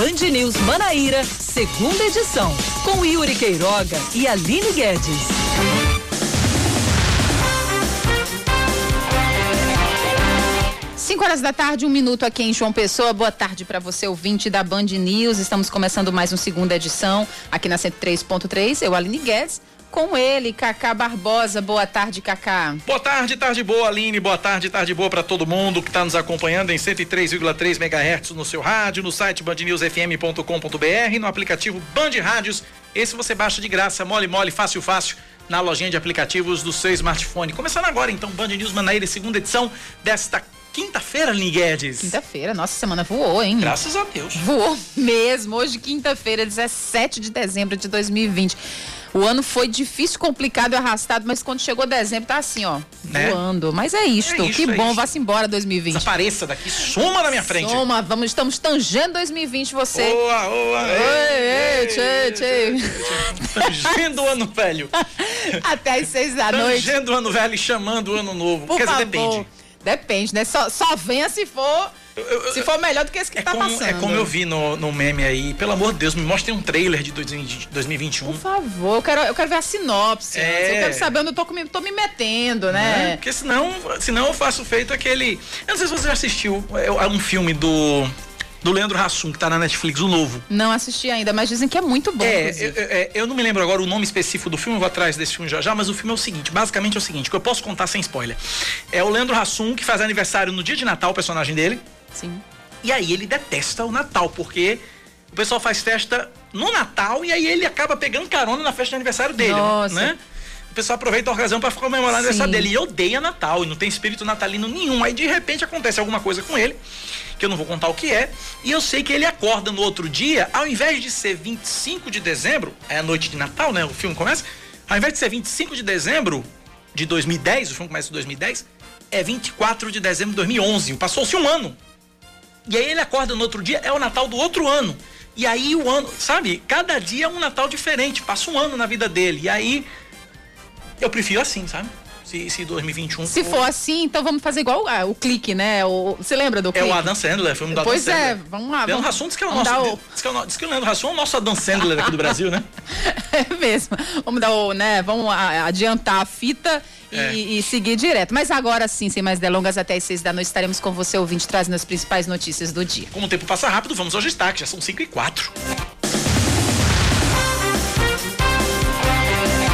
Band News Manaíra, segunda edição, com Yuri Queiroga e Aline Guedes. 5 horas da tarde, um minuto aqui em João Pessoa. Boa tarde para você, ouvinte da Band News. Estamos começando mais uma segunda edição aqui na 103.3. Eu, Aline Guedes, com ele, Cacá Barbosa. Boa tarde, Cacá. Boa tarde, tarde boa, Aline. Boa tarde, tarde boa para todo mundo que está nos acompanhando em 103,3 MHz no seu rádio, no site bandnewsfm.com.br, no aplicativo Band Rádios. Esse você baixa de graça, mole, mole, fácil, fácil na lojinha de aplicativos do seu smartphone. Começando agora, então, Band News Manaíra, segunda edição desta Quinta-feira, Aline Guedes. Quinta-feira, nossa semana voou, hein? Graças a Deus. Voou mesmo. Hoje, quinta-feira, 17 de dezembro de 2020. O ano foi difícil, complicado e arrastado, mas quando chegou dezembro tá assim, ó, né? voando. Mas é isto, é isto que é bom, vá-se embora 2020. Desapareça daqui, suma na minha frente. Suma, vamos, estamos tangendo 2020 você. Boa, boa. Oi, ei, tchê, tchê. Tangendo o ano velho. Até às seis da noite. Tangendo o ano velho e chamando o ano novo. Por Quer favor. dizer, depende. Depende, né? Só, só venha se for. Se for melhor do que esse que é tá como, passando. É como eu vi no, no meme aí. Pelo amor de Deus, me mostrem um trailer de 2021. Por favor, eu quero, eu quero ver a sinopse. É. Eu quero saber onde eu tô, tô me metendo, né? É, porque senão, senão eu faço feito aquele. Eu não sei se você já assistiu é, um filme do do Leandro Hassum, que tá na Netflix, o novo. Não assisti ainda, mas dizem que é muito bom. É, eu, eu, eu, não me lembro agora o nome específico do filme, eu vou atrás desse filme já já, mas o filme é o seguinte: basicamente é o seguinte, que eu posso contar sem spoiler. É o Leandro Hassum, que faz aniversário no dia de Natal, o personagem dele. Sim. E aí ele detesta o Natal, porque o pessoal faz festa no Natal e aí ele acaba pegando carona na festa de aniversário dele, Nossa. né? O pessoal aproveita a ocasião para comemorar o aniversário dele e odeia Natal e não tem espírito natalino nenhum. Aí de repente acontece alguma coisa com ele que eu não vou contar o que é, e eu sei que ele acorda no outro dia, ao invés de ser 25 de dezembro, é a noite de Natal, né? O filme começa, ao invés de ser 25 de dezembro de 2010, o filme começa em 2010, é 24 de dezembro de 2011, passou-se um ano. E aí ele acorda no outro dia, é o Natal do outro ano. E aí o ano, sabe? Cada dia é um Natal diferente, passa um ano na vida dele. E aí eu prefiro assim, sabe? Se, se 2021 Se for... for assim, então vamos fazer igual ah, o clique, né? O, você lembra do clique? É o Adam Sandler, filme do pois Adam é, Sandler. vamos lá. Leandro Hassum diz que é o nosso. O... Diz, que é o, diz que o Leandro Hassum é o nosso Adam Sandler aqui do Brasil, né? é mesmo. Vamos dar o, né? Vamos adiantar a fita e, é. e, seguir direto. Mas agora sim, sem mais delongas, até as seis da noite estaremos com você, ouvinte, trazendo as principais notícias do dia. Como o tempo passa rápido, vamos aos destaques. Já são 5 e 4.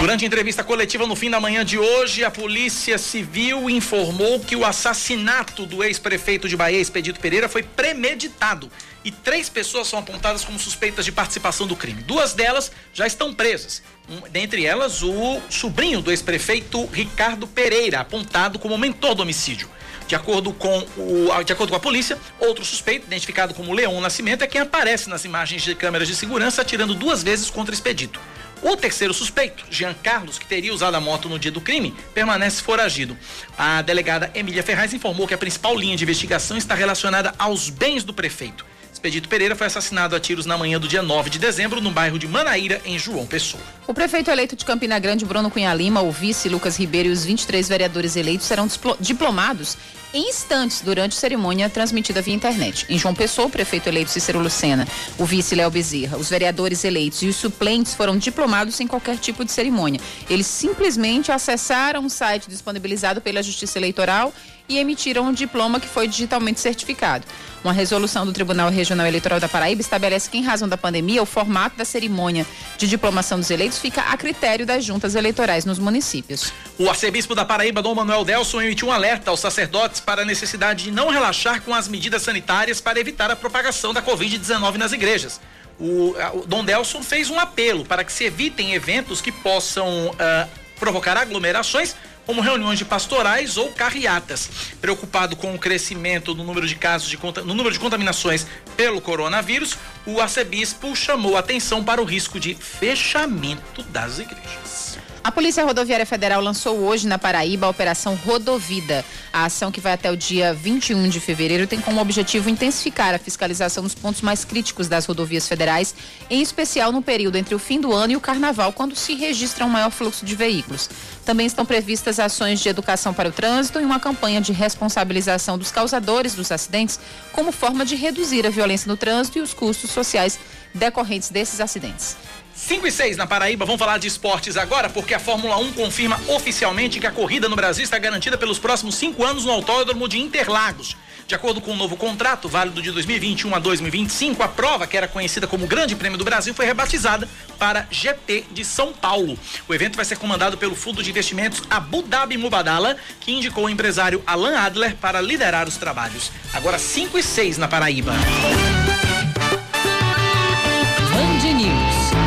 Durante entrevista coletiva no fim da manhã de hoje, a Polícia Civil informou que o assassinato do ex-prefeito de Bahia, Expedito Pereira, foi premeditado e três pessoas são apontadas como suspeitas de participação do crime. Duas delas já estão presas. Um, dentre elas, o sobrinho do ex-prefeito Ricardo Pereira, apontado como mentor do homicídio. De acordo, com o, de acordo com a polícia, outro suspeito, identificado como Leon Nascimento, é quem aparece nas imagens de câmeras de segurança atirando duas vezes contra Expedito. O terceiro suspeito, Jean Carlos, que teria usado a moto no dia do crime, permanece foragido. A delegada Emília Ferraz informou que a principal linha de investigação está relacionada aos bens do prefeito. Expedito Pereira foi assassinado a tiros na manhã do dia 9 de dezembro, no bairro de Manaíra, em João Pessoa. O prefeito eleito de Campina Grande, Bruno Cunha Lima, o vice Lucas Ribeiro e os 23 vereadores eleitos serão diplomados em instantes durante a cerimônia transmitida via internet. Em João Pessoa, o prefeito eleito Cícero Lucena, o vice Léo Bezerra, os vereadores eleitos e os suplentes foram diplomados sem qualquer tipo de cerimônia. Eles simplesmente acessaram o site disponibilizado pela Justiça Eleitoral e emitiram um diploma que foi digitalmente certificado. Uma resolução do Tribunal Regional Eleitoral da Paraíba estabelece que, em razão da pandemia, o formato da cerimônia de diplomação dos eleitos fica a critério das juntas eleitorais nos municípios. O arcebispo da Paraíba, Dom Manuel Delson, emitiu um alerta aos sacerdotes para a necessidade de não relaxar com as medidas sanitárias para evitar a propagação da Covid-19 nas igrejas. O, o Dom Delson fez um apelo para que se evitem eventos que possam uh, provocar aglomerações como reuniões de pastorais ou carreatas. Preocupado com o crescimento do número de casos de no número de contaminações pelo coronavírus, o arcebispo chamou atenção para o risco de fechamento das igrejas. A Polícia Rodoviária Federal lançou hoje na Paraíba a Operação Rodovida. A ação que vai até o dia 21 de fevereiro tem como objetivo intensificar a fiscalização nos pontos mais críticos das rodovias federais, em especial no período entre o fim do ano e o carnaval, quando se registra um maior fluxo de veículos. Também estão previstas ações de educação para o trânsito e uma campanha de responsabilização dos causadores dos acidentes, como forma de reduzir a violência no trânsito e os custos sociais decorrentes desses acidentes. 5 e 6 na Paraíba, vamos falar de esportes agora, porque a Fórmula 1 confirma oficialmente que a corrida no Brasil está garantida pelos próximos cinco anos no Autódromo de Interlagos. De acordo com o um novo contrato, válido de 2021 a 2025, a prova, que era conhecida como Grande Prêmio do Brasil, foi rebatizada para GP de São Paulo. O evento vai ser comandado pelo Fundo de Investimentos Abu Dhabi Mubadala, que indicou o empresário Alan Adler para liderar os trabalhos. Agora 5 e 6 na Paraíba.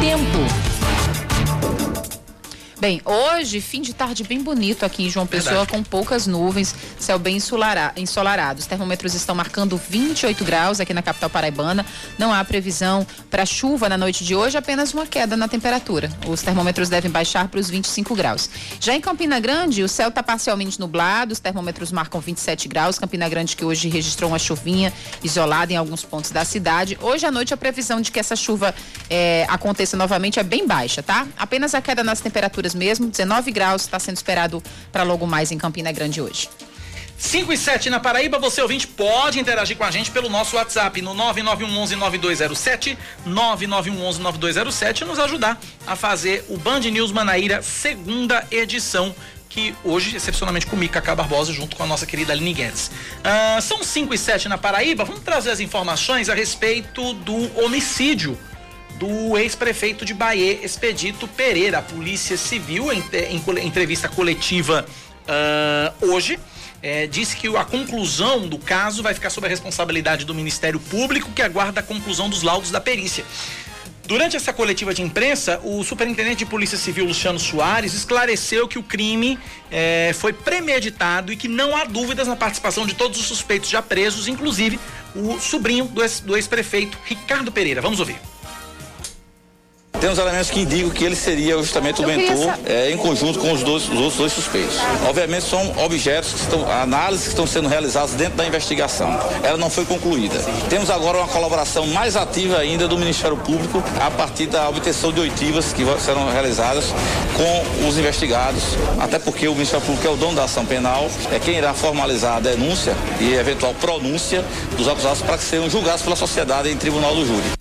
Tempo. Bem, hoje, fim de tarde bem bonito aqui em João Pessoa, Verdade. com poucas nuvens, céu bem ensolarado. Os termômetros estão marcando 28 graus aqui na capital paraibana. Não há previsão para chuva na noite de hoje, apenas uma queda na temperatura. Os termômetros devem baixar para os 25 graus. Já em Campina Grande, o céu está parcialmente nublado, os termômetros marcam 27 graus. Campina Grande que hoje registrou uma chuvinha isolada em alguns pontos da cidade. Hoje à noite a previsão de que essa chuva é, aconteça novamente é bem baixa, tá? Apenas a queda nas temperaturas mesmo, 19 graus está sendo esperado para logo mais em Campina Grande hoje. 5 e 7 na Paraíba, você ouvinte pode interagir com a gente pelo nosso WhatsApp no 991119207, 991119207 e nos ajudar a fazer o Band News Manaíra segunda edição que hoje, excepcionalmente comigo, Cacá Barbosa, junto com a nossa querida Aline Guedes. Ah, são 5 e 7 na Paraíba, vamos trazer as informações a respeito do homicídio do ex-prefeito de Bahia, Expedito Pereira. A Polícia Civil, em, em entrevista coletiva uh, hoje, é, disse que a conclusão do caso vai ficar sob a responsabilidade do Ministério Público, que aguarda a conclusão dos laudos da perícia. Durante essa coletiva de imprensa, o superintendente de Polícia Civil, Luciano Soares, esclareceu que o crime é, foi premeditado e que não há dúvidas na participação de todos os suspeitos já presos, inclusive o sobrinho do ex-prefeito, Ricardo Pereira. Vamos ouvir. Temos elementos que indicam que ele seria justamente o mentor é, em conjunto com os, dois, os outros dois suspeitos. Obviamente são objetos que estão, análises que estão sendo realizadas dentro da investigação. Ela não foi concluída. Temos agora uma colaboração mais ativa ainda do Ministério Público a partir da obtenção de oitivas que serão realizadas com os investigados, até porque o Ministério Público é o dono da ação penal, é quem irá formalizar a denúncia e eventual pronúncia dos acusados para que sejam julgados pela sociedade em tribunal do júri.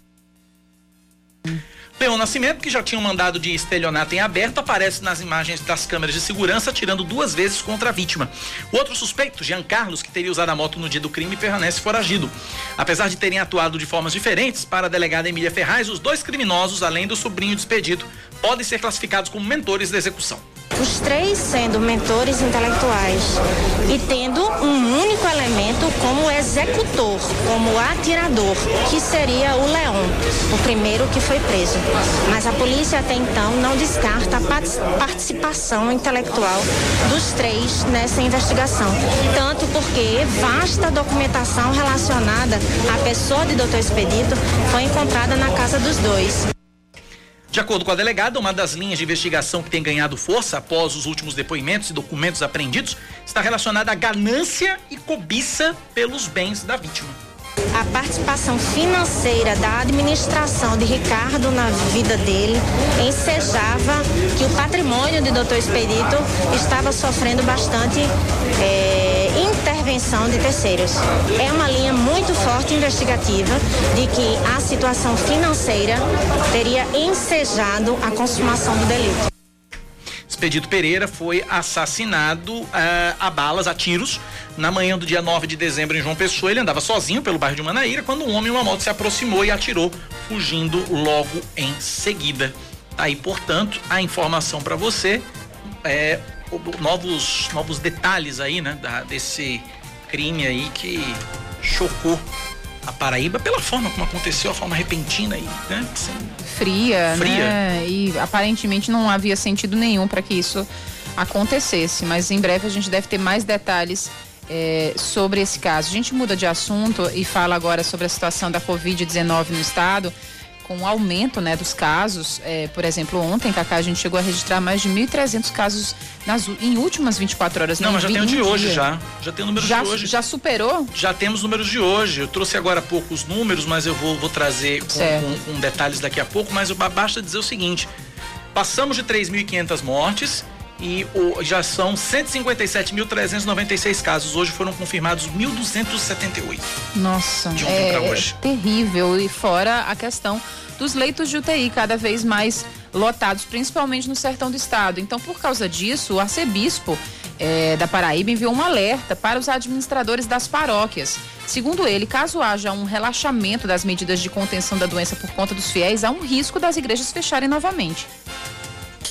Leon Nascimento, que já tinha um mandado de estelionato em aberto, aparece nas imagens das câmeras de segurança, atirando duas vezes contra a vítima. O outro suspeito, Jean Carlos, que teria usado a moto no dia do crime, permanece foragido. Apesar de terem atuado de formas diferentes, para a delegada Emília Ferraz, os dois criminosos, além do sobrinho despedido, podem ser classificados como mentores da execução os três sendo mentores intelectuais e tendo um único elemento como executor, como atirador, que seria o Leão, o primeiro que foi preso. Mas a polícia até então não descarta a participação intelectual dos três nessa investigação. Tanto porque vasta documentação relacionada à pessoa de Dr. Expedito foi encontrada na casa dos dois. De acordo com a delegada, uma das linhas de investigação que tem ganhado força após os últimos depoimentos e documentos apreendidos está relacionada à ganância e cobiça pelos bens da vítima a participação financeira da administração de Ricardo na vida dele ensejava que o patrimônio de Dr. Expedito estava sofrendo bastante é, intervenção de terceiros. É uma linha muito forte investigativa de que a situação financeira teria ensejado a consumação do delito. Expedito Pereira foi assassinado uh, a balas, a tiros, na manhã do dia 9 de dezembro em João Pessoa. Ele andava sozinho pelo bairro de Manaíra quando um homem e uma moto se aproximou e atirou, fugindo logo em seguida. Tá aí, portanto, a informação para você. É, novos, novos detalhes aí, né, da, desse crime aí que chocou a Paraíba pela forma como aconteceu, a forma repentina e, né? Assim, fria, fria, né? E aparentemente não havia sentido nenhum para que isso acontecesse, mas em breve a gente deve ter mais detalhes é, sobre esse caso. A gente muda de assunto e fala agora sobre a situação da Covid-19 no estado com o aumento né, dos casos. É, por exemplo, ontem, Cacá, a gente chegou a registrar mais de 1.300 casos nas, em últimas 24 horas. Não, mas já tem o de hoje já. Já tem o número já, de hoje. Já superou? Já temos números de hoje. Eu trouxe agora há pouco os números, mas eu vou, vou trazer com, com, com detalhes daqui a pouco. Mas basta dizer o seguinte: passamos de 3.500 mortes e o, já são 157.396 casos. Hoje foram confirmados 1.278. Nossa, de ontem é, hoje. É terrível. E fora a questão dos leitos de UTI cada vez mais lotados, principalmente no sertão do estado. Então, por causa disso, o arcebispo é, da Paraíba enviou um alerta para os administradores das paróquias. Segundo ele, caso haja um relaxamento das medidas de contenção da doença por conta dos fiéis, há um risco das igrejas fecharem novamente.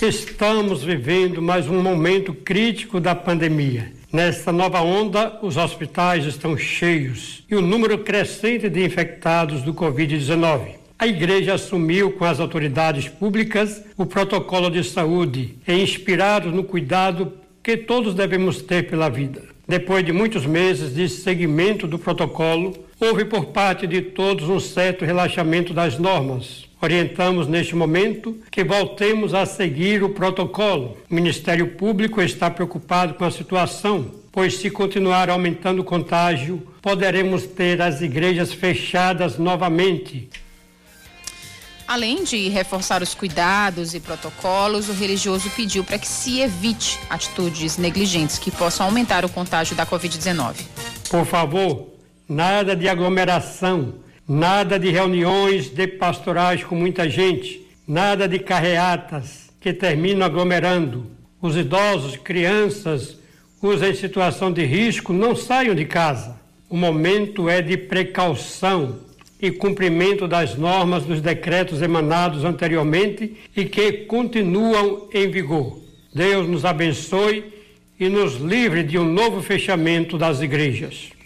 Estamos vivendo mais um momento crítico da pandemia. Nesta nova onda, os hospitais estão cheios e o número crescente de infectados do Covid-19. A igreja assumiu com as autoridades públicas o protocolo de saúde e inspirado no cuidado que todos devemos ter pela vida. Depois de muitos meses de seguimento do protocolo, houve por parte de todos um certo relaxamento das normas, Orientamos neste momento que voltemos a seguir o protocolo. O Ministério Público está preocupado com a situação, pois se continuar aumentando o contágio, poderemos ter as igrejas fechadas novamente. Além de reforçar os cuidados e protocolos, o religioso pediu para que se evite atitudes negligentes que possam aumentar o contágio da Covid-19. Por favor, nada de aglomeração Nada de reuniões de pastorais com muita gente, nada de carreatas que terminam aglomerando. Os idosos, crianças, os em situação de risco não saiam de casa. O momento é de precaução e cumprimento das normas dos decretos emanados anteriormente e que continuam em vigor. Deus nos abençoe e nos livre de um novo fechamento das igrejas.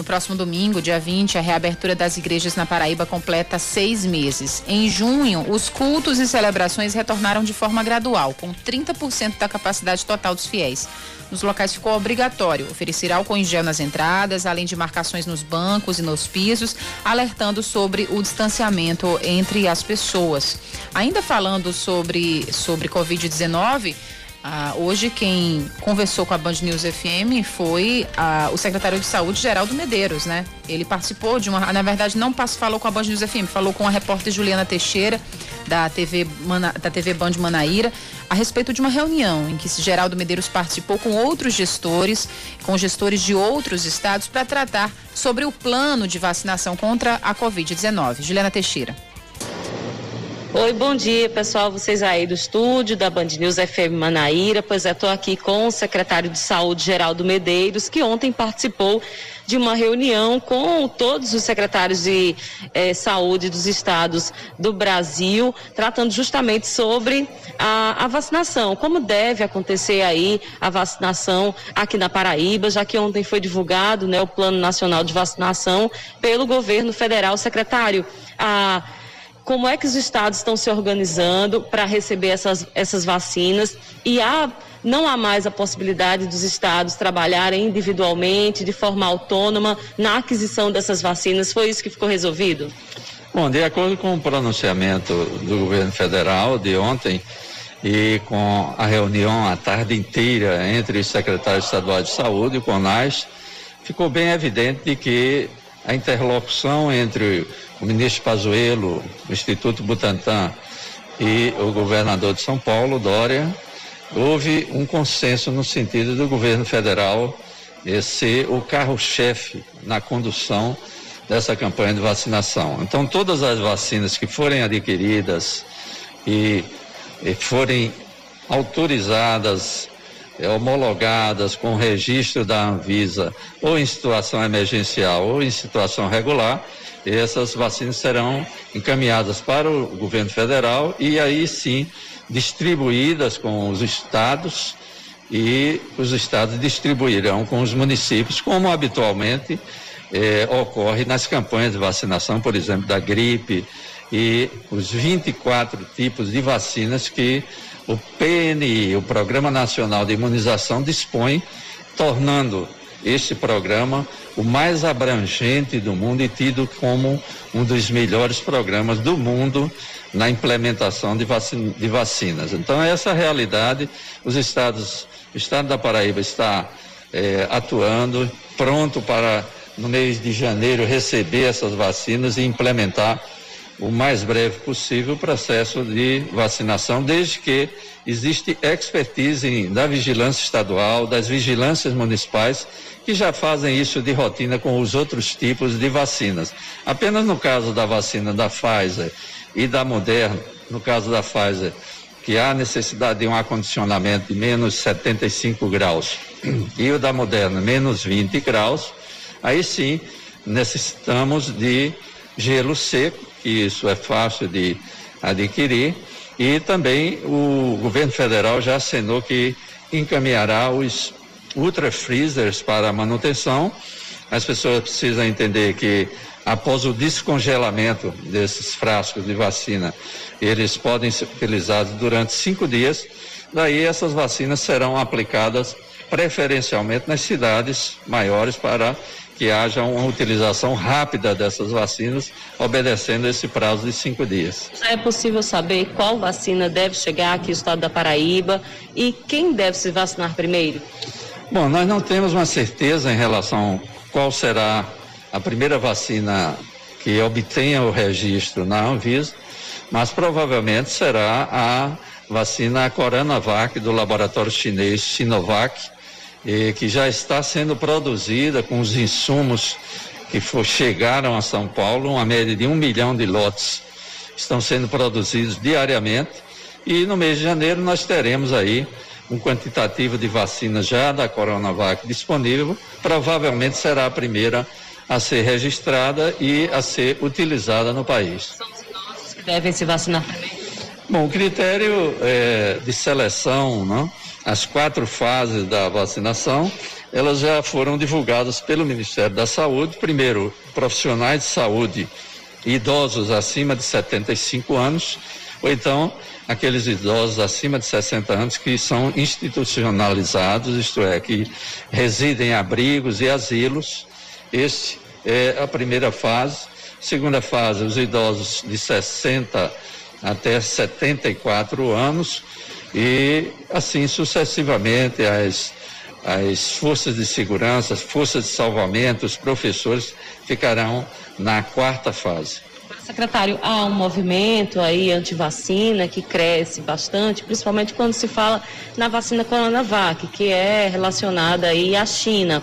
No próximo domingo, dia 20, a reabertura das igrejas na Paraíba completa seis meses. Em junho, os cultos e celebrações retornaram de forma gradual, com 30% da capacidade total dos fiéis. Nos locais ficou obrigatório oferecer álcool em gel nas entradas, além de marcações nos bancos e nos pisos, alertando sobre o distanciamento entre as pessoas. Ainda falando sobre, sobre Covid-19, ah, hoje quem conversou com a Band News FM foi ah, o secretário de Saúde, Geraldo Medeiros, né? Ele participou de uma, na verdade não falou com a Band News FM, falou com a repórter Juliana Teixeira da TV, Mana, da TV Band Manaíra a respeito de uma reunião em que Geraldo Medeiros participou com outros gestores, com gestores de outros estados para tratar sobre o plano de vacinação contra a Covid-19. Juliana Teixeira. Oi, bom dia, pessoal. Vocês aí do estúdio da Band News FM Manaíra. Pois é, estou aqui com o secretário de Saúde, Geraldo Medeiros, que ontem participou de uma reunião com todos os secretários de eh, saúde dos estados do Brasil, tratando justamente sobre a, a, vacinação, como deve acontecer aí a vacinação aqui na Paraíba, já que ontem foi divulgado né, o Plano Nacional de Vacinação pelo governo federal. Secretário, a como é que os estados estão se organizando para receber essas, essas vacinas e há, não há mais a possibilidade dos estados trabalharem individualmente, de forma autônoma, na aquisição dessas vacinas. Foi isso que ficou resolvido? Bom, de acordo com o pronunciamento do governo federal de ontem e com a reunião a tarde inteira entre os secretários estaduais de saúde e o CONAS, ficou bem evidente de que a interlocução entre o ministro Pazuello, o Instituto Butantan e o governador de São Paulo, Dória, houve um consenso no sentido do governo federal ser o carro-chefe na condução dessa campanha de vacinação. Então, todas as vacinas que forem adquiridas e, e forem autorizadas, homologadas com registro da Anvisa, ou em situação emergencial ou em situação regular, essas vacinas serão encaminhadas para o governo federal e aí sim distribuídas com os estados e os estados distribuirão com os municípios, como habitualmente eh, ocorre nas campanhas de vacinação, por exemplo, da gripe e os 24 tipos de vacinas que o PNI, o Programa Nacional de Imunização, dispõe, tornando este programa, o mais abrangente do mundo e tido como um dos melhores programas do mundo na implementação de, de vacinas. Então, essa realidade, os estados, o estado da Paraíba está é, atuando, pronto para, no mês de janeiro, receber essas vacinas e implementar o mais breve possível o processo de vacinação, desde que existe expertise da vigilância estadual, das vigilâncias municipais, que já fazem isso de rotina com os outros tipos de vacinas. Apenas no caso da vacina da Pfizer e da Moderna, no caso da Pfizer, que há necessidade de um acondicionamento de menos 75 graus e o da Moderna menos 20 graus, aí sim necessitamos de gelo seco, isso é fácil de adquirir, e também o governo federal já assinou que encaminhará os ultra freezers para manutenção. As pessoas precisam entender que após o descongelamento desses frascos de vacina, eles podem ser utilizados durante cinco dias. Daí essas vacinas serão aplicadas preferencialmente nas cidades maiores para que haja uma utilização rápida dessas vacinas, obedecendo esse prazo de cinco dias. É possível saber qual vacina deve chegar aqui no estado da Paraíba e quem deve se vacinar primeiro? Bom, nós não temos uma certeza em relação qual será a primeira vacina que obtenha o registro na Anvisa, mas provavelmente será a vacina Coronavac do laboratório chinês Sinovac, eh, que já está sendo produzida com os insumos que for, chegaram a São Paulo, uma média de um milhão de lotes estão sendo produzidos diariamente. E no mês de janeiro nós teremos aí um quantitativo de vacinas já da Coronavac disponível, provavelmente será a primeira a ser registrada e a ser utilizada no país. São os idosos que devem se vacinar também? Bom, o critério é, de seleção, não? As quatro fases da vacinação, elas já foram divulgadas pelo Ministério da Saúde. Primeiro, profissionais de saúde idosos acima de 75 anos, ou então aqueles idosos acima de 60 anos que são institucionalizados, isto é, que residem em abrigos e asilos. Este é a primeira fase. Segunda fase, os idosos de 60 até 74 anos e assim sucessivamente as, as forças de segurança, as forças de salvamento, os professores ficarão na quarta fase. Secretário, há um movimento aí anti-vacina que cresce bastante, principalmente quando se fala na vacina Coronavac, que é relacionada aí à China.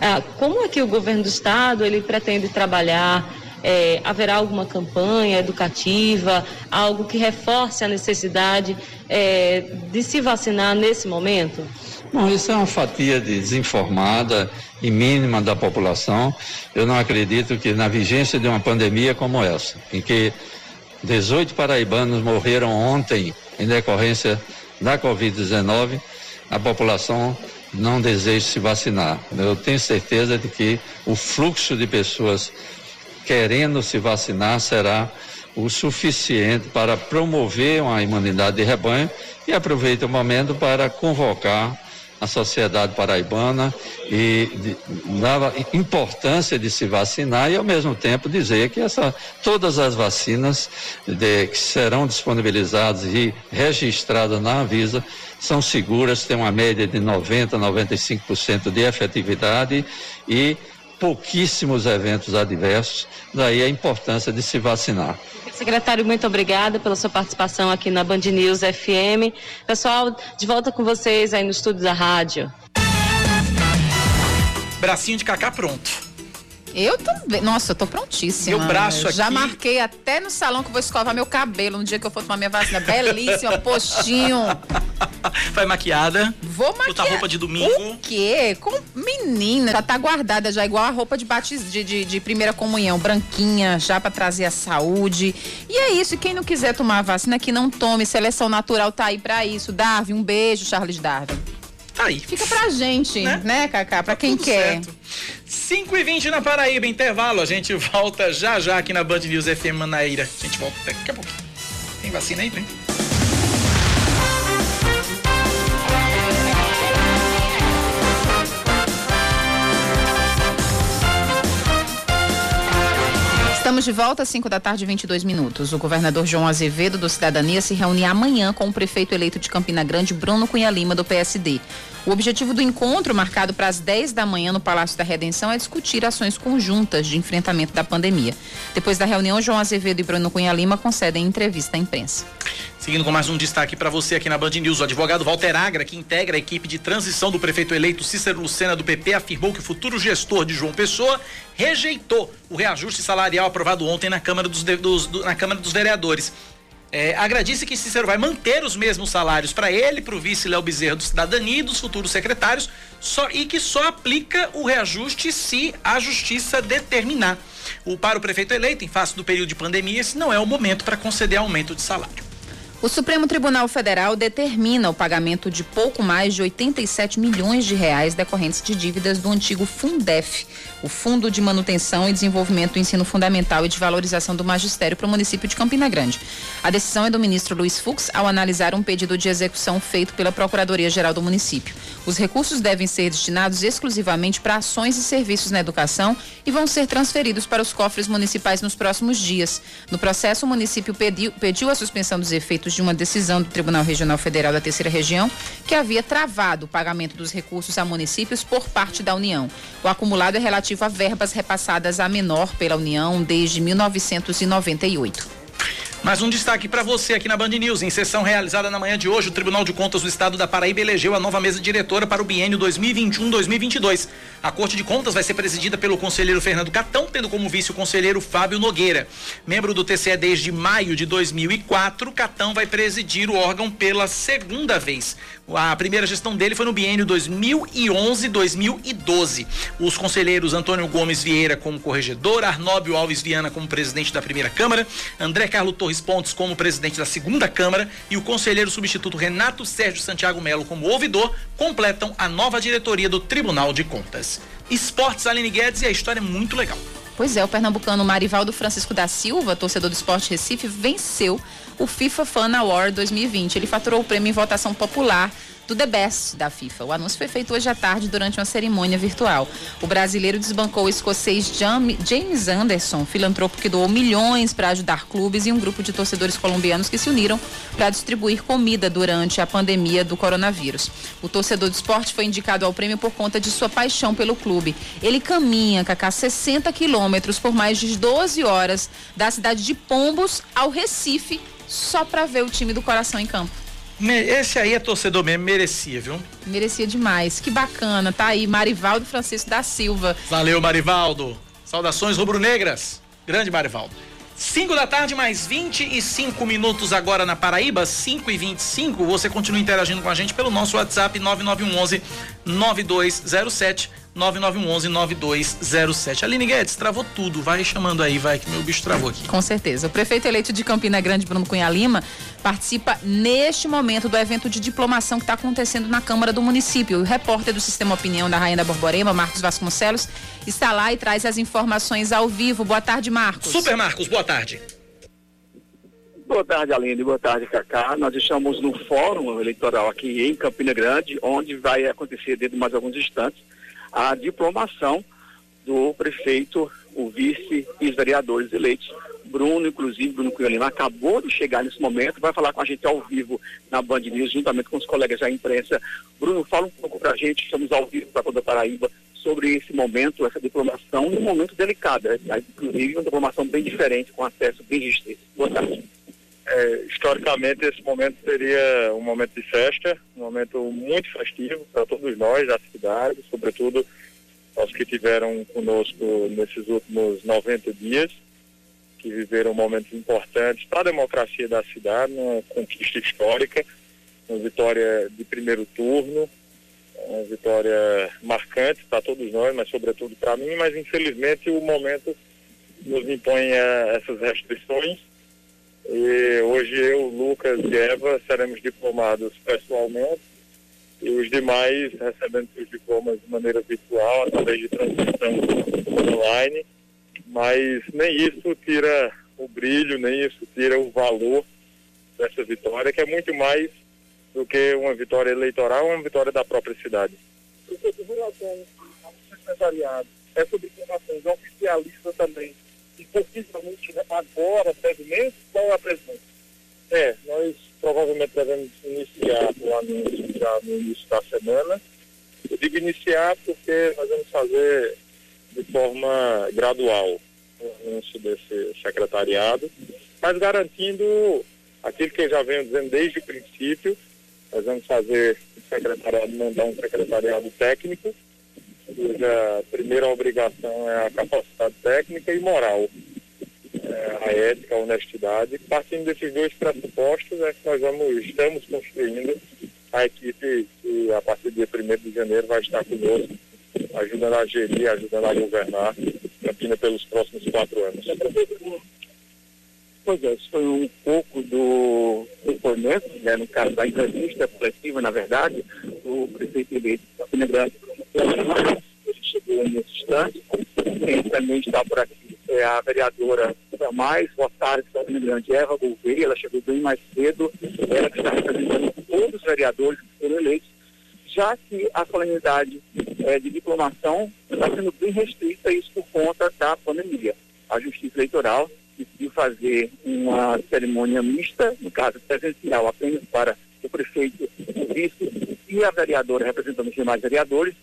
Ah, como é que o governo do estado ele pretende trabalhar? É, haverá alguma campanha educativa, algo que reforce a necessidade é, de se vacinar nesse momento? Bom, isso é uma fatia de desinformada e mínima da população. Eu não acredito que na vigência de uma pandemia como essa, em que 18 paraibanos morreram ontem em decorrência da Covid-19, a população não deseja se vacinar. Eu tenho certeza de que o fluxo de pessoas querendo se vacinar será o suficiente para promover uma imunidade de rebanho e aproveito o momento para convocar a sociedade paraibana e de, dava importância de se vacinar e ao mesmo tempo dizer que essa, todas as vacinas de, que serão disponibilizadas e registradas na Anvisa são seguras, têm uma média de 90, 95% de efetividade e pouquíssimos eventos adversos, daí a importância de se vacinar. Secretário, muito obrigada pela sua participação aqui na Band News FM. Pessoal, de volta com vocês aí no estúdio da rádio. Bracinho de cacá pronto. Eu também. Nossa, eu tô prontíssima. Meu braço aqui. Já marquei até no salão que vou escovar meu cabelo no dia que eu for tomar minha vacina. Belíssima, postinho. Vai maquiada. Vou maquiar. Botar roupa de domingo. O quê? Com... Menina, já tá guardada já, igual a roupa de, batiz... de, de, de primeira comunhão, branquinha, já para trazer a saúde. E é isso, e quem não quiser tomar a vacina, que não tome. Seleção natural tá aí para isso. Darwin, um beijo, Charles Darwin. Tá aí. Fica pra gente, né, né Cacá? Pra Tá quem quer. certo. 5 e 20 na Paraíba, intervalo. A gente volta já já aqui na Band News FM Manaíra. A gente volta daqui a pouco. Tem vacina aí, tem? Estamos de volta às 5 da tarde, 22 minutos. O governador João Azevedo, do Cidadania, se reúne amanhã com o prefeito eleito de Campina Grande, Bruno Cunha Lima, do PSD. O objetivo do encontro, marcado para as 10 da manhã no Palácio da Redenção, é discutir ações conjuntas de enfrentamento da pandemia. Depois da reunião, João Azevedo e Bruno Cunha Lima concedem entrevista à imprensa. Seguindo com mais um destaque para você aqui na Band News, o advogado Walter Agra, que integra a equipe de transição do prefeito eleito Cícero Lucena do PP, afirmou que o futuro gestor de João Pessoa rejeitou o reajuste salarial aprovado ontem na Câmara dos, dos do, na Câmara dos Vereadores. É, Agra disse que Cícero vai manter os mesmos salários para ele, para o vice Léo Bezerra do Cidadania e dos futuros secretários, só, e que só aplica o reajuste se a justiça determinar. O, para o prefeito eleito, em face do período de pandemia, esse não é o momento para conceder aumento de salário. O Supremo Tribunal Federal determina o pagamento de pouco mais de 87 milhões de reais decorrentes de dívidas do antigo Fundef, o Fundo de Manutenção e Desenvolvimento do Ensino Fundamental e de Valorização do Magistério para o município de Campina Grande. A decisão é do ministro Luiz Fux ao analisar um pedido de execução feito pela Procuradoria-Geral do município. Os recursos devem ser destinados exclusivamente para ações e serviços na educação e vão ser transferidos para os cofres municipais nos próximos dias. No processo, o município pediu, pediu a suspensão dos efeitos de uma decisão do Tribunal Regional Federal da Terceira Região, que havia travado o pagamento dos recursos a municípios por parte da União. O acumulado é relativo a verbas repassadas a menor pela União desde 1998. Mais um destaque para você aqui na Band News. Em sessão realizada na manhã de hoje, o Tribunal de Contas do Estado da Paraíba elegeu a nova mesa diretora para o biênio 2021-2022. A Corte de Contas vai ser presidida pelo conselheiro Fernando Catão, tendo como vice o conselheiro Fábio Nogueira. Membro do TCE desde maio de 2004, Catão vai presidir o órgão pela segunda vez. A primeira gestão dele foi no biênio 2011-2012. Os conselheiros Antônio Gomes Vieira como corregedor, Arnóbio Alves Viana como presidente da primeira Câmara, André Carlos Torres Pontes como presidente da segunda Câmara e o conselheiro substituto Renato Sérgio Santiago Melo como ouvidor completam a nova diretoria do Tribunal de Contas. Esportes Aline Guedes e a história é muito legal. Pois é, o pernambucano Marivaldo Francisco da Silva, torcedor do Esporte Recife, venceu o FIFA Fan Award 2020. Ele faturou o prêmio em votação popular do The Best da FIFA. O anúncio foi feito hoje à tarde durante uma cerimônia virtual. O brasileiro desbancou o escocês James Anderson, filantropo que doou milhões para ajudar clubes e um grupo de torcedores colombianos que se uniram para distribuir comida durante a pandemia do coronavírus. O torcedor do esporte foi indicado ao prêmio por conta de sua paixão pelo clube. Ele caminha, Cacá, 60 quilômetros por mais de 12 horas da cidade de Pombos ao Recife só para ver o time do coração em campo. Esse aí é torcedor mesmo, merecia, viu? Merecia demais. Que bacana. Tá aí, Marivaldo Francisco da Silva. Valeu, Marivaldo. Saudações rubro-negras. Grande Marivaldo. 5 da tarde, mais 25 minutos agora na Paraíba, 5 e 25 Você continua interagindo com a gente pelo nosso WhatsApp 9911 9207. 9911-9207. Aline Guedes, travou tudo. Vai chamando aí, vai, que meu bicho travou aqui. Com certeza. O prefeito eleito de Campina Grande, Bruno Cunha Lima, participa neste momento do evento de diplomação que está acontecendo na Câmara do município. O repórter do Sistema Opinião da Rainha da Borborema, Marcos Vasconcelos, está lá e traz as informações ao vivo. Boa tarde, Marcos. Super Marcos, boa tarde. Boa tarde, Aline. Boa tarde, Cacá. Nós estamos no fórum eleitoral aqui em Campina Grande, onde vai acontecer dentro de mais alguns instantes a diplomação do prefeito, o vice e os vereadores eleitos. Bruno, inclusive, Bruno Cunha Lima, acabou de chegar nesse momento, vai falar com a gente ao vivo na Band News, juntamente com os colegas da imprensa. Bruno, fala um pouco para a gente, estamos ao vivo para toda a Paraíba, sobre esse momento, essa diplomação, um momento delicado, né? inclusive uma diplomação bem diferente, com acesso bem restrito. Boa tarde. É, historicamente, esse momento seria um momento de festa, um momento muito festivo para todos nós da cidade, sobretudo aos que tiveram conosco nesses últimos 90 dias, que viveram momentos importantes para a democracia da cidade, uma conquista histórica, uma vitória de primeiro turno, uma vitória marcante para todos nós, mas sobretudo para mim, mas infelizmente o momento nos impõe eh, essas restrições e hoje eu, Lucas e Eva seremos diplomados pessoalmente e os demais recebendo seus diplomas de maneira virtual, através de transmissão online. Mas nem isso tira o brilho, nem isso tira o valor dessa vitória, que é muito mais do que uma vitória eleitoral, uma vitória da própria cidade. Ao secretariado, essa diplomação é oficialista também e possivelmente agora, brevemente, qual é a presença? É, nós provavelmente devemos iniciar o anúncio já no início da semana. Eu digo iniciar porque nós vamos fazer de forma gradual o anúncio desse secretariado, mas garantindo aquilo que eu já venho dizendo desde o princípio, nós vamos fazer o secretariado mandar um secretariado técnico, cuja primeira obrigação é a capacidade técnica e moral, é, a ética, a honestidade. Partindo desses dois pressupostos, é que nós vamos, estamos construindo a equipe que a partir do dia 1 de janeiro vai estar conosco, ajudando a gerir, ajudando a governar Campina pelos próximos quatro anos. Pois é, isso foi um pouco do depoimento, né, no caso da entrevista coletiva, na verdade, o prefeito eleito de Campina nesse instante, quem também está por aqui é a vereadora mais. Votada de Campina Grande, Eva Gouveia, ela chegou bem mais cedo, ela que está representando todos os vereadores que foram eleitos, já que a solenidade é, de diplomação está sendo bem restrita, isso por conta da pandemia. A Justiça Eleitoral decidiu fazer uma cerimônia mista, no caso presencial apenas para o prefeito, o vice e a vereadora representando os demais vereadores,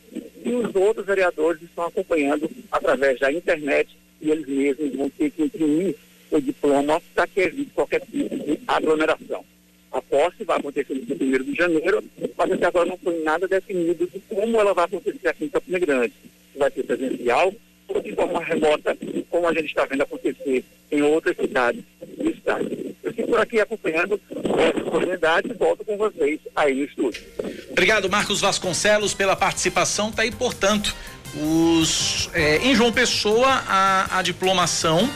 e os outros vereadores estão acompanhando através da internet e eles mesmos vão ter que imprimir o diploma para que evite qualquer tipo de aglomeração. A posse vai acontecer no dia 1 de janeiro, mas até agora não foi nada definido de como ela vai acontecer aqui em Campina Grande. vai ser presencial, ou de forma remota, como a gente está vendo acontecer em outras cidades do estado. Eu fico por aqui acompanhando essa oportunidade e volto com vocês aí no estúdio. Obrigado, Marcos Vasconcelos, pela participação. Tá aí, portanto, os, é, em João Pessoa, a, a diplomação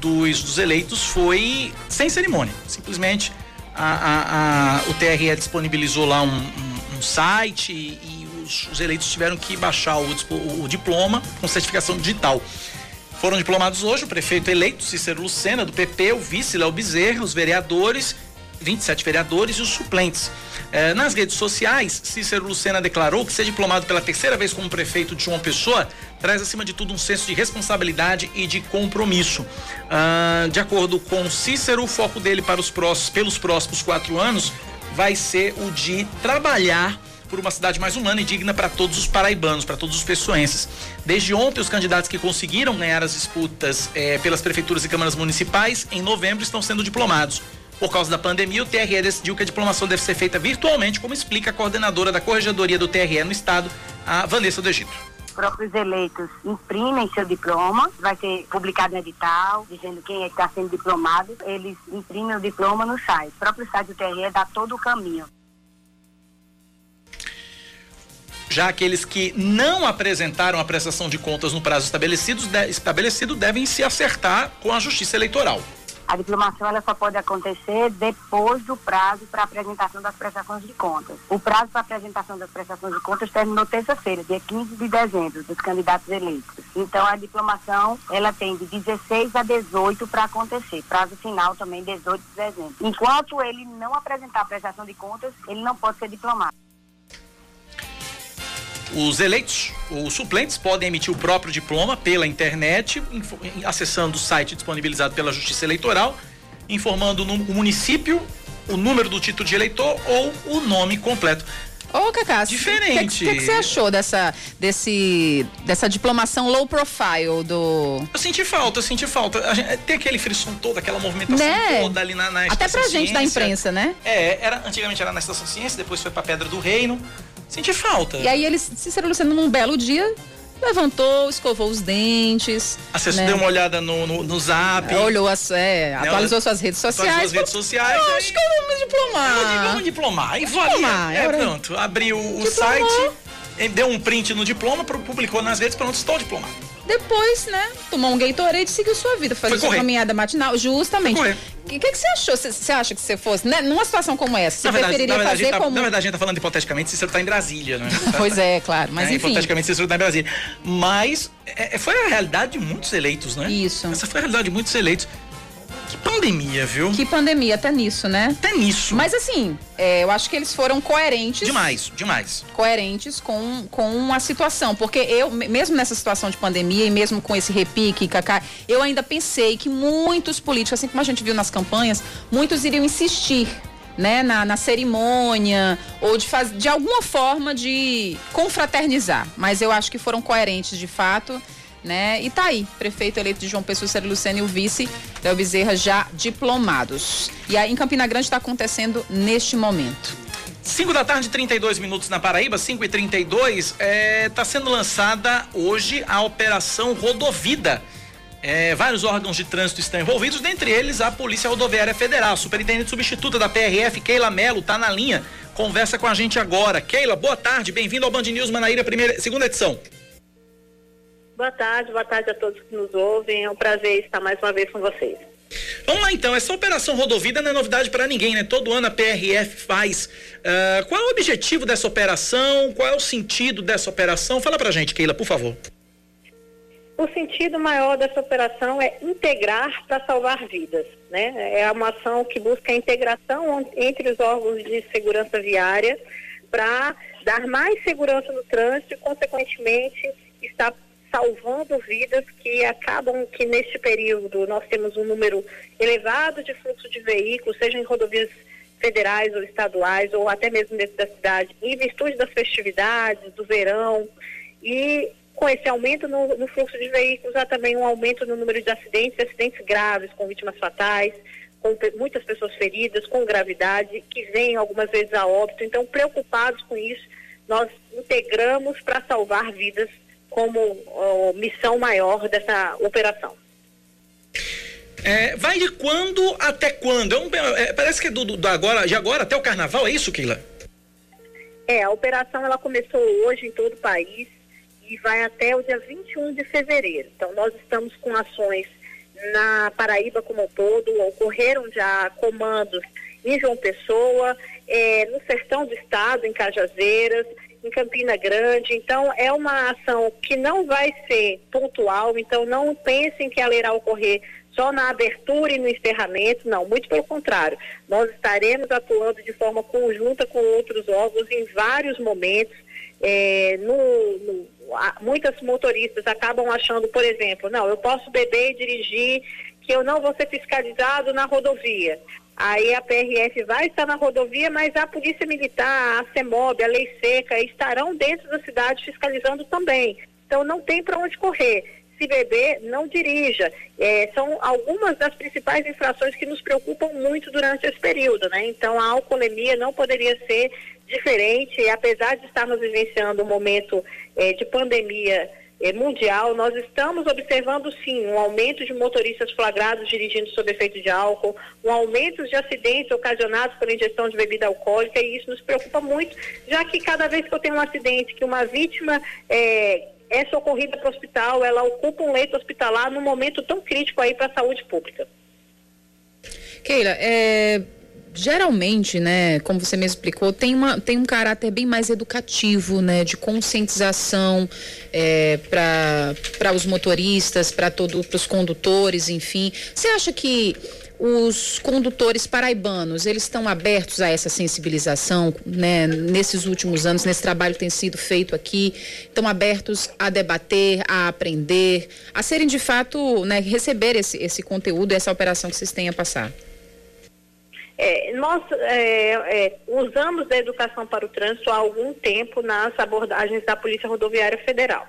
dos, dos, eleitos foi sem cerimônia. Simplesmente a, a, a, o TRE disponibilizou lá um, um, um site e, os, os eleitos tiveram que baixar o, o, o diploma com certificação digital. Foram diplomados hoje o prefeito eleito Cícero Lucena, do PP, o vice Léo Bezerra, os vereadores, 27 vereadores e os suplentes. Eh, nas redes sociais, Cícero Lucena declarou que ser diplomado pela terceira vez como prefeito de João Pessoa traz, acima de tudo, um senso de responsabilidade e de compromisso. Ah, de acordo com Cícero, o foco dele para os próximos, pelos próximos quatro anos vai ser o de trabalhar por uma cidade mais humana e digna para todos os paraibanos, para todos os pessoenses. Desde ontem, os candidatos que conseguiram ganhar as disputas eh, pelas prefeituras e câmaras municipais em novembro estão sendo diplomados. Por causa da pandemia, o TRE decidiu que a diplomação deve ser feita virtualmente, como explica a coordenadora da Corregedoria do TRE no estado, a Vanessa do Egito próprios eleitos imprimem seu diploma, vai ser publicado no edital, dizendo quem é está sendo diplomado, eles imprimem o diploma no site. O próprio site do TRE dá todo o caminho. Já aqueles que não apresentaram a prestação de contas no prazo estabelecido, de, estabelecido devem se acertar com a Justiça Eleitoral. A diplomação ela só pode acontecer depois do prazo para apresentação das prestações de contas. O prazo para apresentação das prestações de contas terminou terça-feira, dia 15 de dezembro, dos candidatos eleitos. Então a diplomação ela tem de 16 a 18 para acontecer. Prazo final também 18 de dezembro. Enquanto ele não apresentar a prestação de contas, ele não pode ser diplomado. Os eleitos ou suplentes podem emitir o próprio diploma pela internet, acessando o site disponibilizado pela Justiça Eleitoral, informando o município, o número do título de eleitor ou o nome completo. Ô, Cacá, diferente. O que, que, você achou dessa, desse, dessa diplomação low profile do. Eu senti falta, eu senti falta. Gente, tem aquele frisson todo, aquela movimentação né? toda ali na, na Até pra gente Ciência. da imprensa, né? É, era, antigamente era na Estação Ciência, depois foi pra Pedra do Reino. Senti falta. E aí ele, Cícero Luciano, num belo dia, levantou, escovou os dentes. Acessou, né? deu uma olhada no, no, no zap. É, olhou, as, é, né? atualizou suas redes sociais. Atualizou as redes sociais. Ah, acho que eu vou me diplomar. Eu vamos diplomar. E diplomar, é, pronto. Abriu o site, deu um print no diploma, publicou nas redes, pronto, estou diplomado. Depois, né, tomou um Gatorade e seguiu sua vida, fazer sua caminhada matinal, justamente. O que, que, que, você achou? Você acha que você fosse, né, numa situação como essa, você verdade, preferiria verdade, fazer tá, como... Na verdade, a gente tá falando hipoteticamente, Cícero tá em Brasília, né? pois é, claro, mas é, enfim. Hipoteticamente, Cícero tá em Brasília. Mas é, é, foi a realidade de muitos eleitos, né? Isso. Essa foi a realidade de muitos eleitos. Que pandemia, viu? Que pandemia, até nisso, né? Até nisso. Mas assim, é, eu acho que eles foram coerentes. Demais, demais. Coerentes com, com a situação. Porque eu, mesmo nessa situação de pandemia e mesmo com esse repique, Cacá, eu ainda pensei que muitos políticos, assim como a gente viu nas campanhas, muitos iriam insistir né, na, na, cerimônia ou de fazer de alguma forma de confraternizar. Mas eu acho que foram coerentes de fato, né? E tá aí, prefeito eleito de João Pessoa, Célio Lucena e o vice Léo Bezerra já diplomados. E aí em Campina Grande está acontecendo neste momento. 5 da tarde, 32 minutos na Paraíba, 5 e 32 está é, tá sendo lançada hoje a Operação Rodovida é, vários órgãos de trânsito estão envolvidos, dentre eles a Polícia Rodoviária Federal. Superintendente substituta da PRF, Keila Melo, está na linha. Conversa com a gente agora. Keila, boa tarde, bem-vindo ao Band News Manaíra, primeira, segunda edição. Boa tarde, boa tarde a todos que nos ouvem. É um prazer estar mais uma vez com vocês. Vamos lá então, essa operação rodovida não é novidade para ninguém, né? Todo ano a PRF faz. Uh, qual é o objetivo dessa operação? Qual é o sentido dessa operação? Fala pra gente, Keila, por favor. O sentido maior dessa operação é integrar para salvar vidas. Né? É uma ação que busca a integração entre os órgãos de segurança viária para dar mais segurança no trânsito e, consequentemente, estar salvando vidas que acabam que neste período nós temos um número elevado de fluxo de veículos, seja em rodovias federais ou estaduais ou até mesmo dentro da cidade, em virtude das festividades, do verão e com esse aumento no, no, fluxo de veículos, há também um aumento no número de acidentes, acidentes graves, com vítimas fatais, com muitas pessoas feridas, com gravidade, que vêm algumas vezes a óbito. Então, preocupados com isso, nós integramos para salvar vidas como ó, missão maior dessa operação. É, vai de quando até quando? É um, é, parece que é do, do, agora, de agora até o carnaval, é isso, Keila? É, a operação ela começou hoje em todo o país e vai até o dia 21 de fevereiro. Então, nós estamos com ações na Paraíba como um todo, ocorreram já comandos em João Pessoa, é, no sertão do estado, em Cajazeiras, em Campina Grande. Então, é uma ação que não vai ser pontual, então não pensem que ela irá ocorrer só na abertura e no encerramento, não, muito pelo contrário. Nós estaremos atuando de forma conjunta com outros órgãos em vários momentos, é, no, no muitas motoristas acabam achando, por exemplo, não, eu posso beber e dirigir, que eu não vou ser fiscalizado na rodovia. Aí a PRF vai estar na rodovia, mas a Polícia Militar, a CEMOB, a Lei Seca estarão dentro da cidade fiscalizando também. Então não tem para onde correr. Se beber, não dirija. É, são algumas das principais infrações que nos preocupam muito durante esse período, né? Então a alcoolemia não poderia ser diferente, apesar de estarmos vivenciando um momento eh, de pandemia eh, mundial, nós estamos observando sim um aumento de motoristas flagrados dirigindo sob efeito de álcool, um aumento de acidentes ocasionados pela ingestão de bebida alcoólica, e isso nos preocupa muito, já que cada vez que eu tenho um acidente, que uma vítima eh, é socorrida para o hospital, ela ocupa um leito hospitalar num momento tão crítico aí para a saúde pública. Keila, é, geralmente, né, como você mesmo explicou, tem, uma, tem um caráter bem mais educativo, né, de conscientização é, para os motoristas, para todos os condutores, enfim. Você acha que os condutores paraibanos, eles estão abertos a essa sensibilização, né, nesses últimos anos, nesse trabalho que tem sido feito aqui, estão abertos a debater, a aprender, a serem de fato, né, receber esse, esse conteúdo, essa operação que vocês têm a passar? É, nós é, é, usamos a educação para o trânsito há algum tempo nas abordagens da Polícia Rodoviária Federal.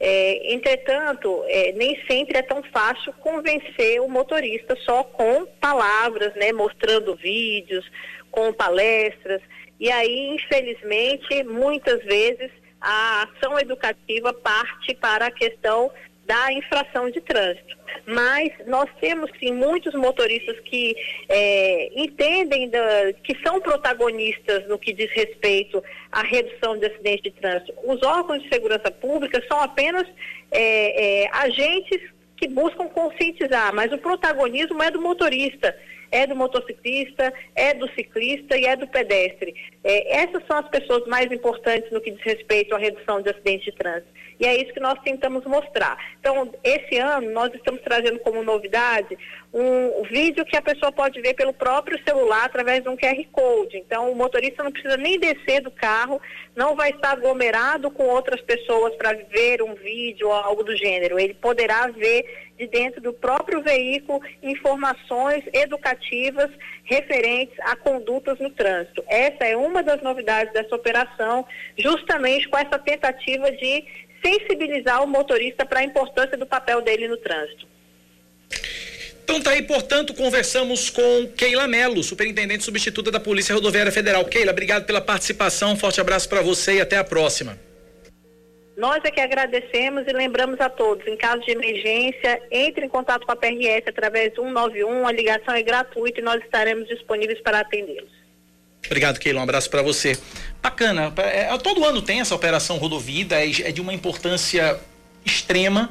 É, entretanto, é, nem sempre é tão fácil convencer o motorista só com palavras, né, mostrando vídeos, com palestras. E aí, infelizmente, muitas vezes a ação educativa parte para a questão da infração de trânsito. Mas nós temos sim muitos motoristas que é, entendem da, que são protagonistas no que diz respeito à redução de acidentes de trânsito. Os órgãos de segurança pública são apenas é, é, agentes que buscam conscientizar, mas o protagonismo é do motorista, é do motociclista, é do ciclista e é do pedestre. É, essas são as pessoas mais importantes no que diz respeito à redução de acidentes de trânsito. E é isso que nós tentamos mostrar. Então, esse ano, nós estamos trazendo como novidade um vídeo que a pessoa pode ver pelo próprio celular através de um QR Code. Então, o motorista não precisa nem descer do carro, não vai estar aglomerado com outras pessoas para ver um vídeo ou algo do gênero. Ele poderá ver de dentro do próprio veículo informações educativas referentes a condutas no trânsito. Essa é uma das novidades dessa operação, justamente com essa tentativa de sensibilizar o motorista para a importância do papel dele no trânsito. Então tá aí, portanto, conversamos com Keila Melo, superintendente substituta da Polícia Rodoviária Federal. Keila, obrigado pela participação, forte abraço para você e até a próxima. Nós é que agradecemos e lembramos a todos, em caso de emergência, entre em contato com a PRS através do 191, a ligação é gratuita e nós estaremos disponíveis para atendê-los. Obrigado, Keila. Um abraço para você. Bacana. É, todo ano tem essa operação Rodovida, é, é de uma importância extrema,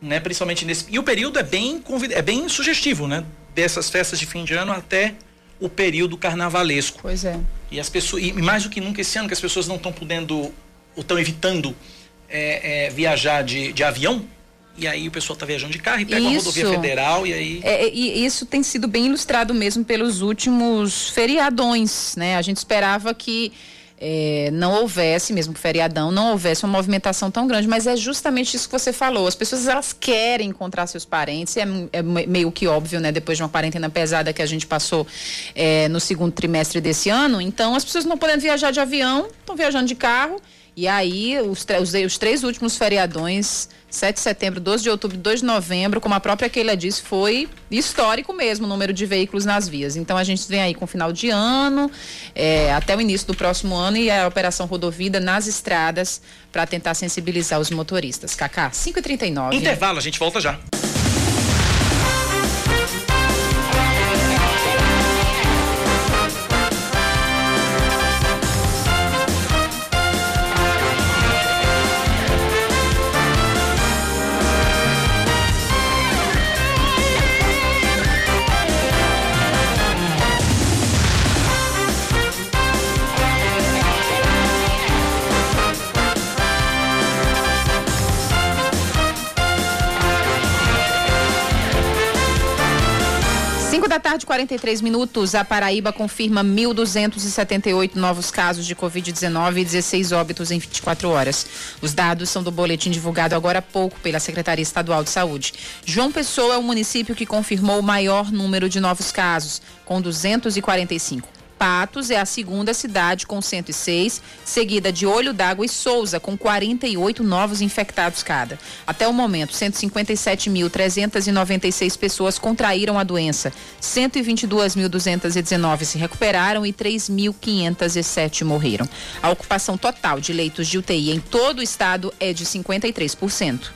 né? Principalmente nesse. E o período é bem, é bem sugestivo, né? Dessas festas de fim de ano até o período carnavalesco. Pois é. E as pessoas. E mais do que nunca esse ano, que as pessoas não estão podendo, ou estão evitando é, é, viajar de, de avião, e aí o pessoal está viajando de carro e pega isso, uma rodovia federal e aí. É, é, e isso tem sido bem ilustrado mesmo pelos últimos feriadões, né? A gente esperava que é, não houvesse, mesmo que feriadão, não houvesse uma movimentação tão grande, mas é justamente isso que você falou. As pessoas elas querem encontrar seus parentes, é, é meio que óbvio, né? Depois de uma quarentena pesada que a gente passou é, no segundo trimestre desse ano, então as pessoas não podendo viajar de avião, estão viajando de carro e aí, os, os, os, três últimos feriadões, 7 de setembro, 12 de outubro, 2 de novembro, como a própria Keila disse, foi histórico mesmo o número de veículos nas vias. Então a gente vem aí com o final de ano, é, até o início do próximo ano, e a Operação Rodovida nas estradas para tentar sensibilizar os motoristas. Kaká, 5h39. Intervalo, a gente volta já. Tarde, 43 minutos. A Paraíba confirma 1.278 novos casos de Covid-19 e 16 óbitos em 24 horas. Os dados são do boletim divulgado agora há pouco pela Secretaria Estadual de Saúde. João Pessoa é o município que confirmou o maior número de novos casos, com 245. Patos é a segunda cidade com 106, seguida de Olho d'Água e Souza com 48 novos infectados cada. Até o momento, 157.396 pessoas contraíram a doença, 122.219 se recuperaram e 3.507 morreram. A ocupação total de leitos de UTI em todo o estado é de 53%.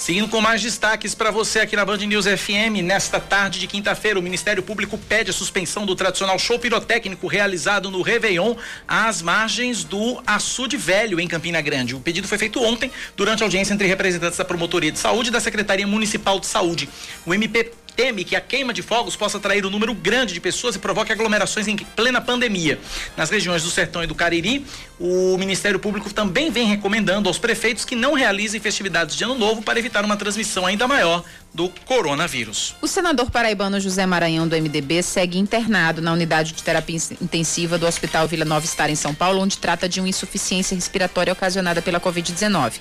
Seguindo com mais destaques para você aqui na Band News FM, nesta tarde de quinta-feira, o Ministério Público pede a suspensão do tradicional show pirotécnico realizado no Réveillon às margens do Açude Velho, em Campina Grande. O pedido foi feito ontem, durante audiência entre representantes da Promotoria de Saúde e da Secretaria Municipal de Saúde. O MP teme que a queima de fogos possa atrair um número grande de pessoas e provoque aglomerações em plena pandemia. Nas regiões do Sertão e do Cariri, o Ministério Público também vem recomendando aos prefeitos que não realizem festividades de Ano Novo para evitar uma transmissão ainda maior do coronavírus. O senador paraibano José Maranhão do MDB segue internado na unidade de terapia intensiva do Hospital Vila Nova Estar em São Paulo, onde trata de uma insuficiência respiratória ocasionada pela Covid-19.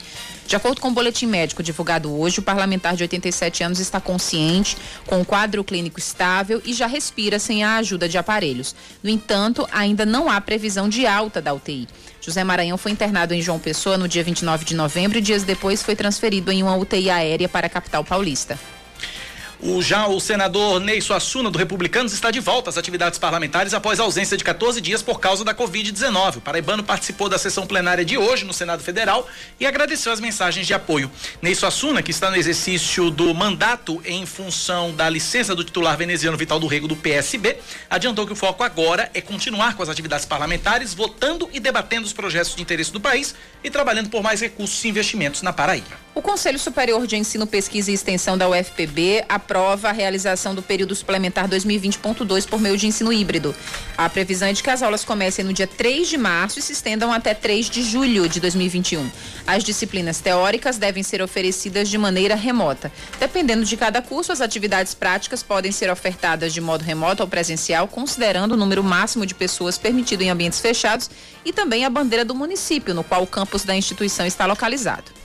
De acordo com o boletim médico divulgado hoje, o parlamentar de 87 anos está consciente, com o quadro clínico estável e já respira sem a ajuda de aparelhos. No entanto, ainda não há previsão de alta da UTI. José Maranhão foi internado em João Pessoa no dia 29 de novembro e dias depois foi transferido em uma UTI aérea para a capital paulista. O já o senador Ney Suassuna, do Republicanos, está de volta às atividades parlamentares após ausência de 14 dias por causa da Covid-19. O paraibano participou da sessão plenária de hoje no Senado Federal e agradeceu as mensagens de apoio. Ney Suassuna, que está no exercício do mandato em função da licença do titular veneziano Vital do Rego do PSB, adiantou que o foco agora é continuar com as atividades parlamentares, votando e debatendo os projetos de interesse do país e trabalhando por mais recursos e investimentos na Paraíba. O Conselho Superior de Ensino, Pesquisa e Extensão da UFPB aprova a realização do período suplementar 2020.2 por meio de ensino híbrido. A previsão é de que as aulas comecem no dia 3 de março e se estendam até 3 de julho de 2021. As disciplinas teóricas devem ser oferecidas de maneira remota. Dependendo de cada curso, as atividades práticas podem ser ofertadas de modo remoto ou presencial, considerando o número máximo de pessoas permitido em ambientes fechados e também a bandeira do município, no qual o campus da instituição está localizado.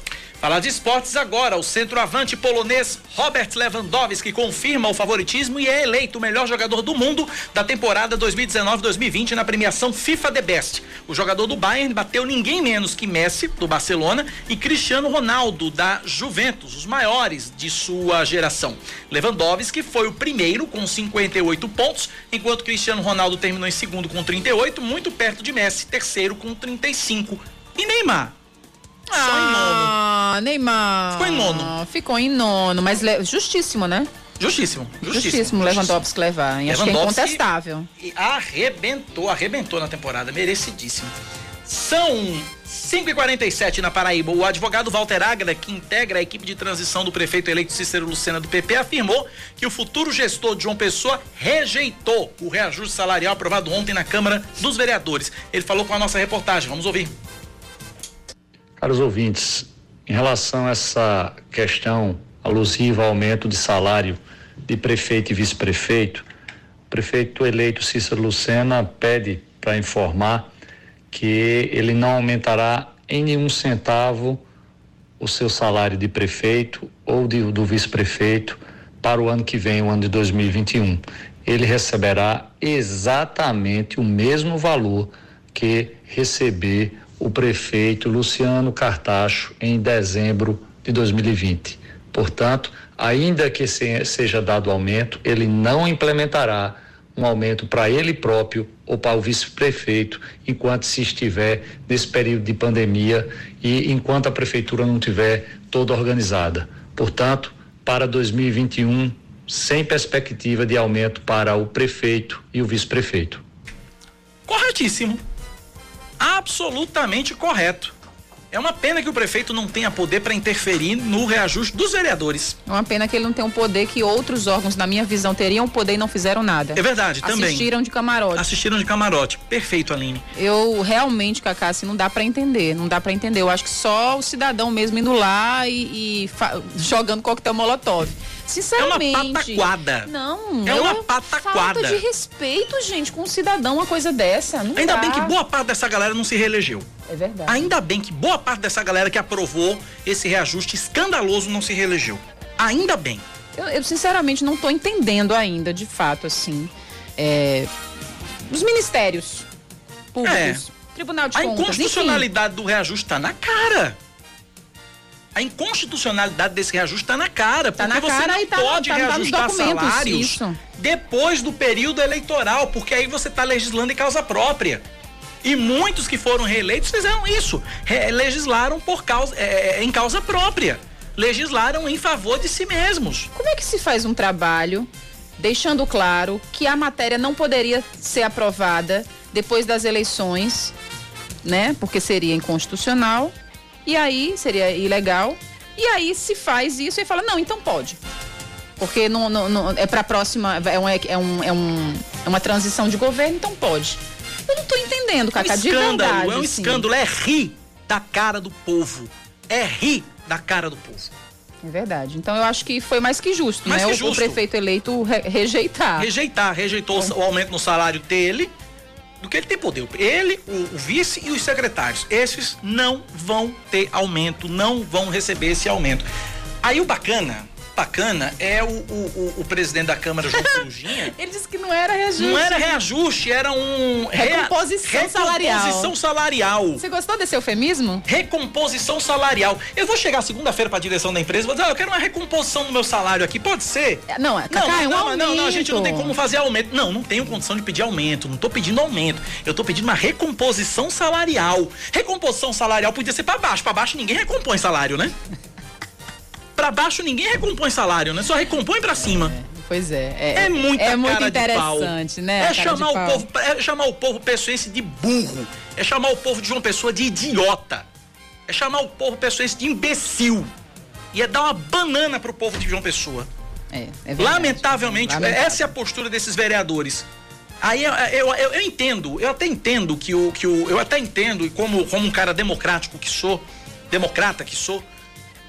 Falar de esportes agora, o centroavante polonês Robert Lewandowski confirma o favoritismo e é eleito o melhor jogador do mundo da temporada 2019-2020 na premiação FIFA The Best. O jogador do Bayern bateu ninguém menos que Messi, do Barcelona, e Cristiano Ronaldo, da Juventus, os maiores de sua geração. Lewandowski foi o primeiro com 58 pontos, enquanto Cristiano Ronaldo terminou em segundo com 38, muito perto de Messi, terceiro com 35. E Neymar? Só em nono. Ah, Neymar. Ficou em nono. Ficou em nono, mas justíssimo, né? Justíssimo, justíssimo. Justíssimo Lewandowski levar. E acho que é incontestável. Arrebentou, arrebentou na temporada, merecidíssimo. São 5 e 47 na Paraíba. O advogado Walter Agra, que integra a equipe de transição do prefeito eleito Cícero Lucena do PP, afirmou que o futuro gestor de João Pessoa rejeitou o reajuste salarial aprovado ontem na Câmara dos Vereadores. Ele falou com a nossa reportagem. Vamos ouvir. Caros ouvintes, em relação a essa questão alusiva ao aumento de salário de prefeito e vice-prefeito, o prefeito eleito Cícero Lucena pede para informar que ele não aumentará em nenhum centavo o seu salário de prefeito ou de, do vice-prefeito para o ano que vem, o ano de 2021. Ele receberá exatamente o mesmo valor que receber o prefeito Luciano Cartacho em dezembro de 2020. Portanto, ainda que seja dado aumento, ele não implementará um aumento para ele próprio ou para o vice-prefeito enquanto se estiver nesse período de pandemia e enquanto a prefeitura não tiver toda organizada. Portanto, para 2021, sem perspectiva de aumento para o prefeito e o vice-prefeito. Corretíssimo absolutamente correto. É uma pena que o prefeito não tenha poder para interferir no reajuste dos vereadores. É uma pena que ele não tenha um poder que outros órgãos, na minha visão, teriam poder e não fizeram nada. É verdade, também. Assistiram de camarote. Assistiram de camarote. Perfeito, Aline. Eu realmente, Cacá, assim, não dá para entender. Não dá para entender. Eu acho que só o cidadão mesmo indo lá e, e jogando coquetel molotov. Sinceramente. É uma pataquada. Não, é uma pataquada. Falta de respeito, gente, com um cidadão, uma coisa dessa. Não Ainda dá. bem que boa parte dessa galera não se reelegeu. É verdade. Ainda bem que boa parte dessa galera que aprovou esse reajuste escandaloso não se reelegeu. Ainda bem. Eu, eu sinceramente não estou entendendo ainda, de fato, assim. É, os ministérios públicos. É. Tribunal de a Contas. A inconstitucionalidade enfim. do reajuste está na cara a inconstitucionalidade desse reajuste está na cara. Tá porque na você não tá, pode tá, reajustar tá salários isso. depois do período eleitoral, porque aí você está legislando em causa própria. E muitos que foram reeleitos fizeram isso. Legislaram por causa, é, é, em causa própria. Legislaram em favor de si mesmos. Como é que se faz um trabalho deixando claro que a matéria não poderia ser aprovada depois das eleições, né? Porque seria inconstitucional e aí seria ilegal. E aí se faz isso e fala, não, então pode. Porque não, não, não é para a próxima, é, um, é, um, é, um, é uma transição de governo, então pode. Eu não tô entendendo, Cacá, é um de verdade. É um assim. escândalo, é rir da cara do povo. É rir da cara do povo. É verdade. Então eu acho que foi mais que justo, mais né? Que o, justo. o prefeito eleito re rejeitar. Rejeitar, rejeitou é. o aumento no salário dele do que ele tem poder. Ele, o, o, vice e os secretários. Esses não vão ter aumento, não vão receber esse aumento. Aí o bacana bacana é o, o, o presidente da Câmara, João Corujinha. Ele disse que não era reajuste. Não era reajuste, era um. Recomposição rea, salarial. Recomposição salarial. Você gostou desse eufemismo? Recomposição salarial. Eu vou chegar segunda-feira para a direção da empresa e vou dizer, ah, eu quero uma recomposição do meu salário aqui, pode ser? Não, é, Cacá, não, é um não, aumento. não, não, a gente não tem como fazer aumento. Não, não tenho condição de pedir aumento, não tô pedindo aumento. Eu tô pedindo uma recomposição salarial. Recomposição salarial podia ser para baixo, para baixo ninguém recompõe salário, né? para baixo ninguém recompõe salário, né? Só recompõe para cima. É, pois é. É, é muita é muito cara interessante, né? É chamar, o povo, é chamar o povo pessoense de burro. É chamar o povo de João Pessoa de idiota. É chamar o povo pessoense de imbecil. E é dar uma banana pro povo de João Pessoa. É, é Lamentavelmente, Lamentável. essa é a postura desses vereadores. Aí eu, eu, eu, eu entendo, eu até entendo que o, que o. Eu até entendo, e como, como um cara democrático que sou, democrata que sou,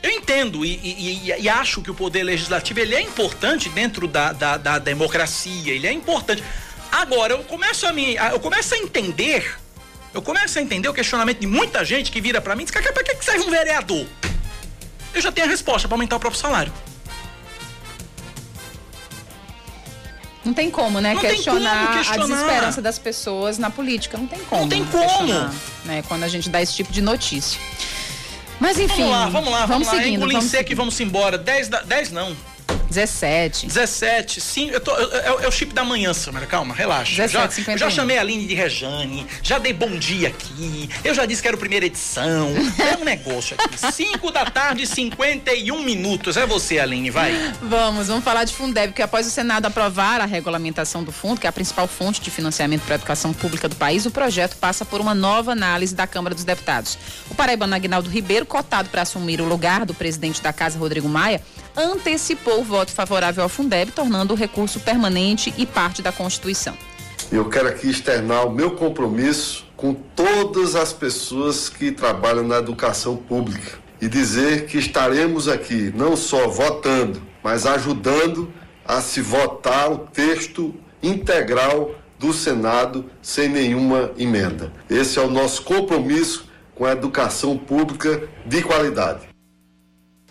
eu entendo e, e, e, acho que o poder legislativo ele é importante dentro da, da, da democracia, ele é importante. Agora, eu começo a me. Eu começo a entender. Eu começo a entender o questionamento de muita gente que vira para mim e diz, cara, pra que serve um vereador? Eu já tenho a resposta para aumentar o próprio salário. Não tem como, né? Questionar, como questionar. a desesperança das pessoas na política. Não tem como. Não tem como. Né? Quando a gente dá esse tipo de notícia. Mas enfim. Vamos lá, vamos lá, vamos, lá. seguindo. Vamos seco e vamos embora. 10, da, 10 não. 17. 17, sim, eu tô, é o chip da manhã, Samara, calma, relaxa. 17, já, eu 51. já chamei a Aline de Rejane, já dei bom dia aqui, eu já disse que era a primeira edição. É um negócio aqui. 5 da tarde, 51 minutos. É você, Aline, vai. Vamos, vamos falar de Fundeb, porque após o Senado aprovar a regulamentação do fundo, que é a principal fonte de financiamento para a educação pública do país, o projeto passa por uma nova análise da Câmara dos Deputados. O paraibano Agnaldo Ribeiro, cotado para assumir o lugar do presidente da Casa, Rodrigo Maia, antecipou o voto favorável ao Fundeb, tornando o recurso permanente e parte da Constituição. Eu quero aqui externar o meu compromisso com todas as pessoas que trabalham na educação pública e dizer que estaremos aqui não só votando, mas ajudando a se votar o texto integral do Senado sem nenhuma emenda. Esse é o nosso compromisso com a educação pública de qualidade.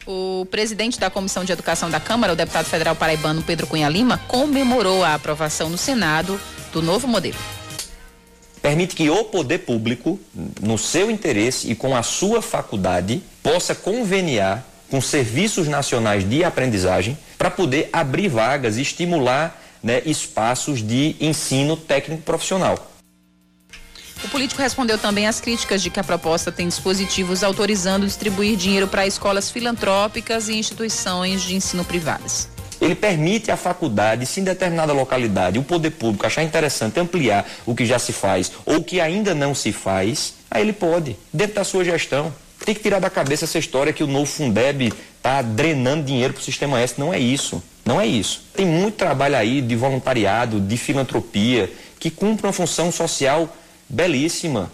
O presidente da Comissão de Educação da Câmara, o deputado federal paraibano Pedro Cunha Lima, comemorou a aprovação no Senado do novo modelo. permite que o poder público, no seu interesse e com a sua faculdade, possa conveniar com serviços nacionais de aprendizagem para poder abrir vagas e estimular né, espaços de ensino técnico profissional. O político respondeu também às críticas de que a proposta tem dispositivos autorizando distribuir dinheiro para escolas filantrópicas e instituições de ensino privadas. Ele permite à faculdade, se em determinada localidade o poder público achar interessante ampliar o que já se faz ou o que ainda não se faz, aí ele pode, dentro da sua gestão. Tem que tirar da cabeça essa história que o novo Fundeb está drenando dinheiro para o sistema S. Não é isso. Não é isso. Tem muito trabalho aí de voluntariado, de filantropia, que cumpre uma função social belíssima.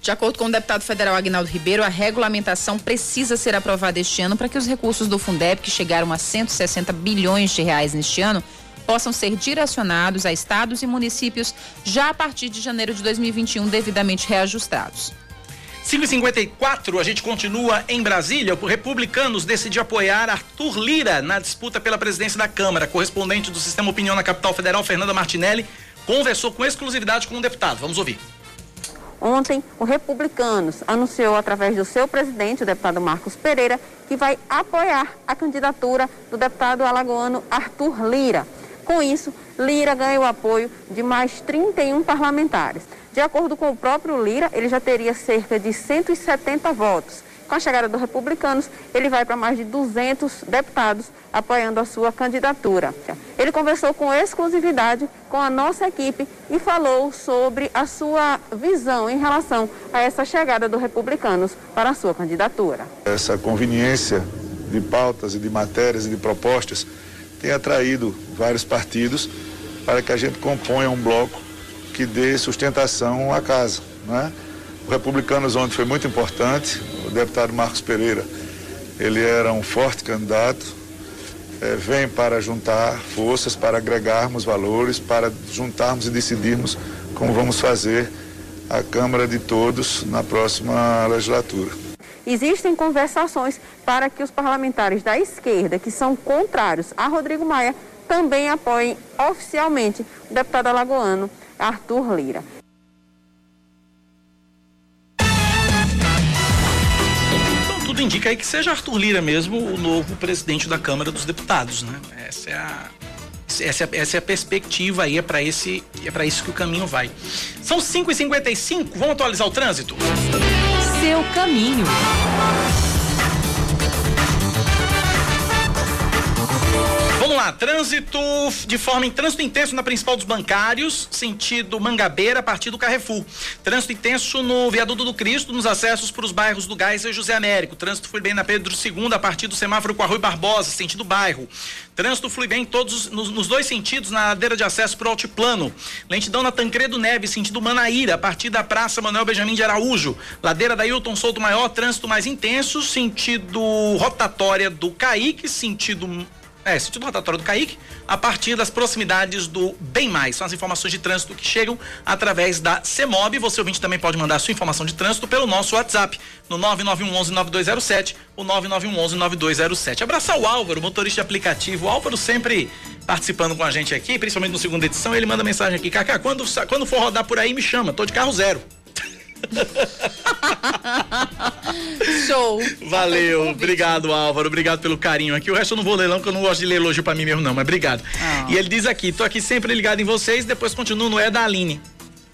De acordo com o deputado federal Agnaldo Ribeiro, a regulamentação precisa ser aprovada este ano para que os recursos do Fundeb, que chegaram a 160 bilhões de reais neste ano, possam ser direcionados a estados e municípios já a partir de janeiro de 2021, devidamente reajustados. 5h54, a gente continua em Brasília. O Republicanos decidiu apoiar Arthur Lira na disputa pela presidência da Câmara. Correspondente do Sistema Opinião na capital federal, Fernanda Martinelli, conversou com exclusividade com o deputado. Vamos ouvir. Ontem, o Republicanos anunciou através do seu presidente, o deputado Marcos Pereira, que vai apoiar a candidatura do deputado alagoano Arthur Lira. Com isso, Lira ganha o apoio de mais 31 parlamentares. De acordo com o próprio Lira, ele já teria cerca de 170 votos. Com a chegada do Republicanos, ele vai para mais de 200 deputados apoiando a sua candidatura. Ele conversou com exclusividade com a nossa equipe e falou sobre a sua visão em relação a essa chegada do Republicanos para a sua candidatura. Essa conveniência de pautas e de matérias e de propostas tem atraído vários partidos para que a gente componha um bloco que dê sustentação à casa. Né? Republicanos ontem foi muito importante, o deputado Marcos Pereira, ele era um forte candidato, eh, vem para juntar forças, para agregarmos valores, para juntarmos e decidirmos como vamos fazer a Câmara de Todos na próxima legislatura. Existem conversações para que os parlamentares da esquerda, que são contrários a Rodrigo Maia, também apoiem oficialmente o deputado alagoano Arthur Lira. Tudo indica aí que seja Arthur Lira mesmo o novo presidente da Câmara dos Deputados, né? Essa é a essa é, essa é a perspectiva aí, é para esse é para isso que o caminho vai. São 5h55, vamos atualizar o trânsito? Seu caminho. Lá, trânsito de forma em trânsito intenso na principal dos bancários, sentido Mangabeira, a partir do Carrefour. Trânsito intenso no Viaduto do Cristo, nos acessos para os bairros do Gás e José Américo. Trânsito foi bem na Pedro II, a partir do semáforo com a Rui Barbosa, sentido bairro. Trânsito flui bem todos nos, nos dois sentidos na ladeira de acesso para o altiplano. Lentidão na Tancredo Neves, sentido Manaíra, a partir da Praça Manuel Benjamin de Araújo. Ladeira da Hilton Souto Maior, trânsito mais intenso, sentido rotatória do Caíque, sentido é, sentido rotatório do Caíque, a partir das proximidades do Bem Mais. São as informações de trânsito que chegam através da CEMOB. Você ouvinte também pode mandar a sua informação de trânsito pelo nosso WhatsApp, no 9911-9207, o 9911-9207. Abraçar o Álvaro, motorista de aplicativo. O Álvaro sempre participando com a gente aqui, principalmente no segunda edição, ele manda mensagem aqui, Cacá, quando, quando for rodar por aí, me chama, tô de carro zero. Show. Valeu, obrigado Álvaro, obrigado pelo carinho aqui. O resto eu não vou ler não, porque eu não gosto de ler elogio pra mim mesmo não, mas obrigado. Ah. E ele diz aqui, tô aqui sempre ligado em vocês, depois continuo no É da Aline.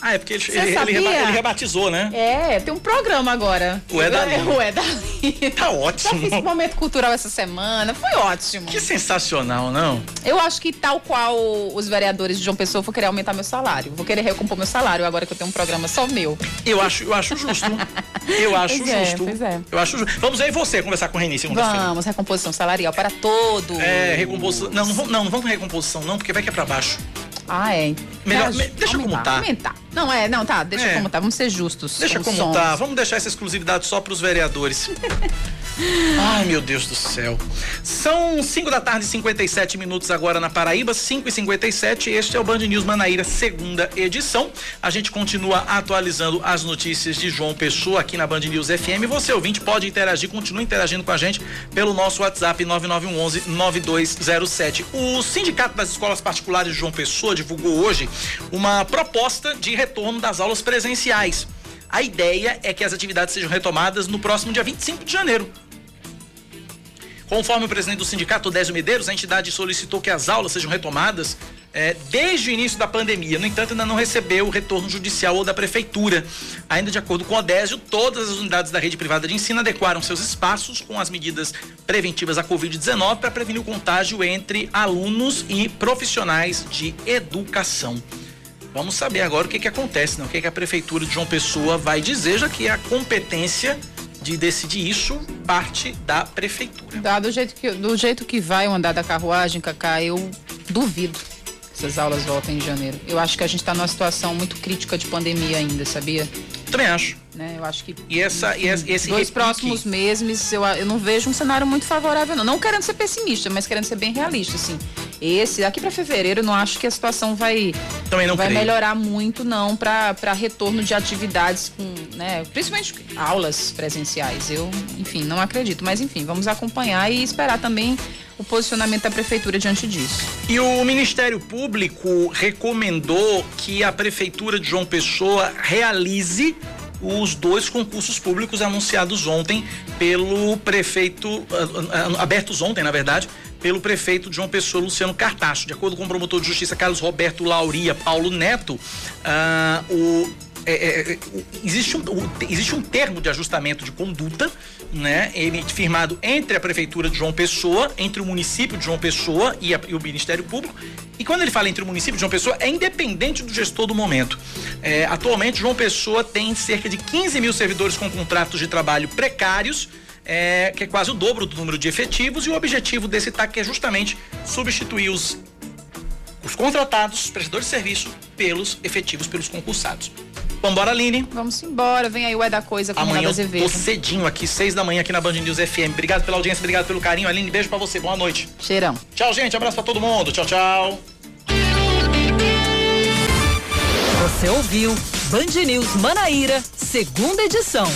Ah, é porque ele, ele, ele, ele, rebatizou, né? É, tem um programa agora. O É da O É da Lina. Tá ótimo. Já fiz um momento cultural essa semana, foi ótimo. Que sensacional, não? Eu acho que tal qual os vereadores de João Pessoa, vou querer aumentar meu salário. Vou querer recompor meu salário agora que eu tenho um programa só meu. Eu acho, eu acho justo. Eu acho pois justo. É, pois é. Eu acho justo. Vamos aí você conversar com o Reni segunda-feira. Vamos, recomposição salarial para todos. É, recomposição. Não, não, não, não vamos recomposição não, porque vai que é pra baixo. Ah, é. Melhor, me, deixa aumentar, como tá. Aumentar. Não, é, não, tá, deixa É. como tá. Vamos ser justos. Deixa com como sons. tá. Vamos deixar essa exclusividade só pros vereadores. Ai, meu Deus do céu. São 5 da tarde, 57 minutos agora na Paraíba, 5 e 57 Este é o Band News Manaíra, segunda edição. A gente continua atualizando as notícias de João Pessoa aqui na Band News FM. Você, ouvinte, pode interagir, continua interagindo com a gente pelo nosso WhatsApp 9911-9207. O Sindicato das Escolas Particulares de João Pessoa divulgou hoje uma proposta de retorno das aulas presenciais. A ideia é que as atividades sejam retomadas no próximo dia 25 de janeiro. Conforme o presidente do sindicato, Désio Medeiros, a entidade solicitou que as aulas sejam retomadas eh, desde o início da pandemia. No entanto, ainda não recebeu o retorno judicial ou da prefeitura. Ainda de acordo com o Désio, todas as unidades da rede privada de ensino adequaram seus espaços com as medidas preventivas à Covid-19 para prevenir o contágio entre alunos e profissionais de educação. Vamos saber agora o que, que acontece, né? o que, que a prefeitura de João Pessoa vai dizer, já que a competência de decidir isso parte da prefeitura. Tá, do jeito que, do jeito que vai o andar da carruagem, Cacá, eu duvido essas aulas voltem em janeiro. Eu acho que a gente está numa situação muito crítica de pandemia ainda, sabia? Também acho. Né? Eu acho que E essa, e esse, dois repique- próximos meses eu, eu não vejo um cenário muito favorável, não. Não querendo ser pessimista, mas querendo ser bem realista, assim. Esse, daqui para fevereiro, eu não acho que a situação vai, Também não vai creio. melhorar muito, não, para retorno de atividades com, né, principalmente aulas presenciais. Eu, enfim, não acredito. Mas, enfim, vamos acompanhar e esperar também o posicionamento da prefeitura diante disso. E o Ministério Público recomendou que a Prefeitura de João Pessoa realize os dois concursos públicos anunciados ontem pelo prefeito, ah, ah, abertos ontem, na verdade, pelo prefeito João Pessoa, Luciano Cartacho. De acordo com o promotor de justiça Carlos Roberto Lauria Paulo Neto, ah, o é, é, é, existe, um, existe um termo de ajustamento de conduta, né? Ele firmado entre a prefeitura de João Pessoa, entre o município de João Pessoa e, a- e o Ministério Público. E quando ele fala entre o município de João Pessoa, é independente do gestor do momento. É, atualmente, João Pessoa tem cerca de 15 mil servidores com contratos de trabalho precários. é, que é quase o dobro do número de efetivos, e o objetivo desse TAC é justamente substituir os os contratados, os prestadores de serviço, pelos efetivos, pelos concursados. Vambora, Aline. Vamos embora, vem aí o É da Coisa com Amanhã Renato eu Azevedo. tô cedinho aqui, seis da manhã aqui na Band News FM. Obrigado pela audiência, obrigado pelo carinho. Aline, beijo pra você, boa noite. Cheirão. Tchau, gente, abraço pra todo mundo. Tchau, tchau. Você ouviu Band News Manaíra, segunda edição.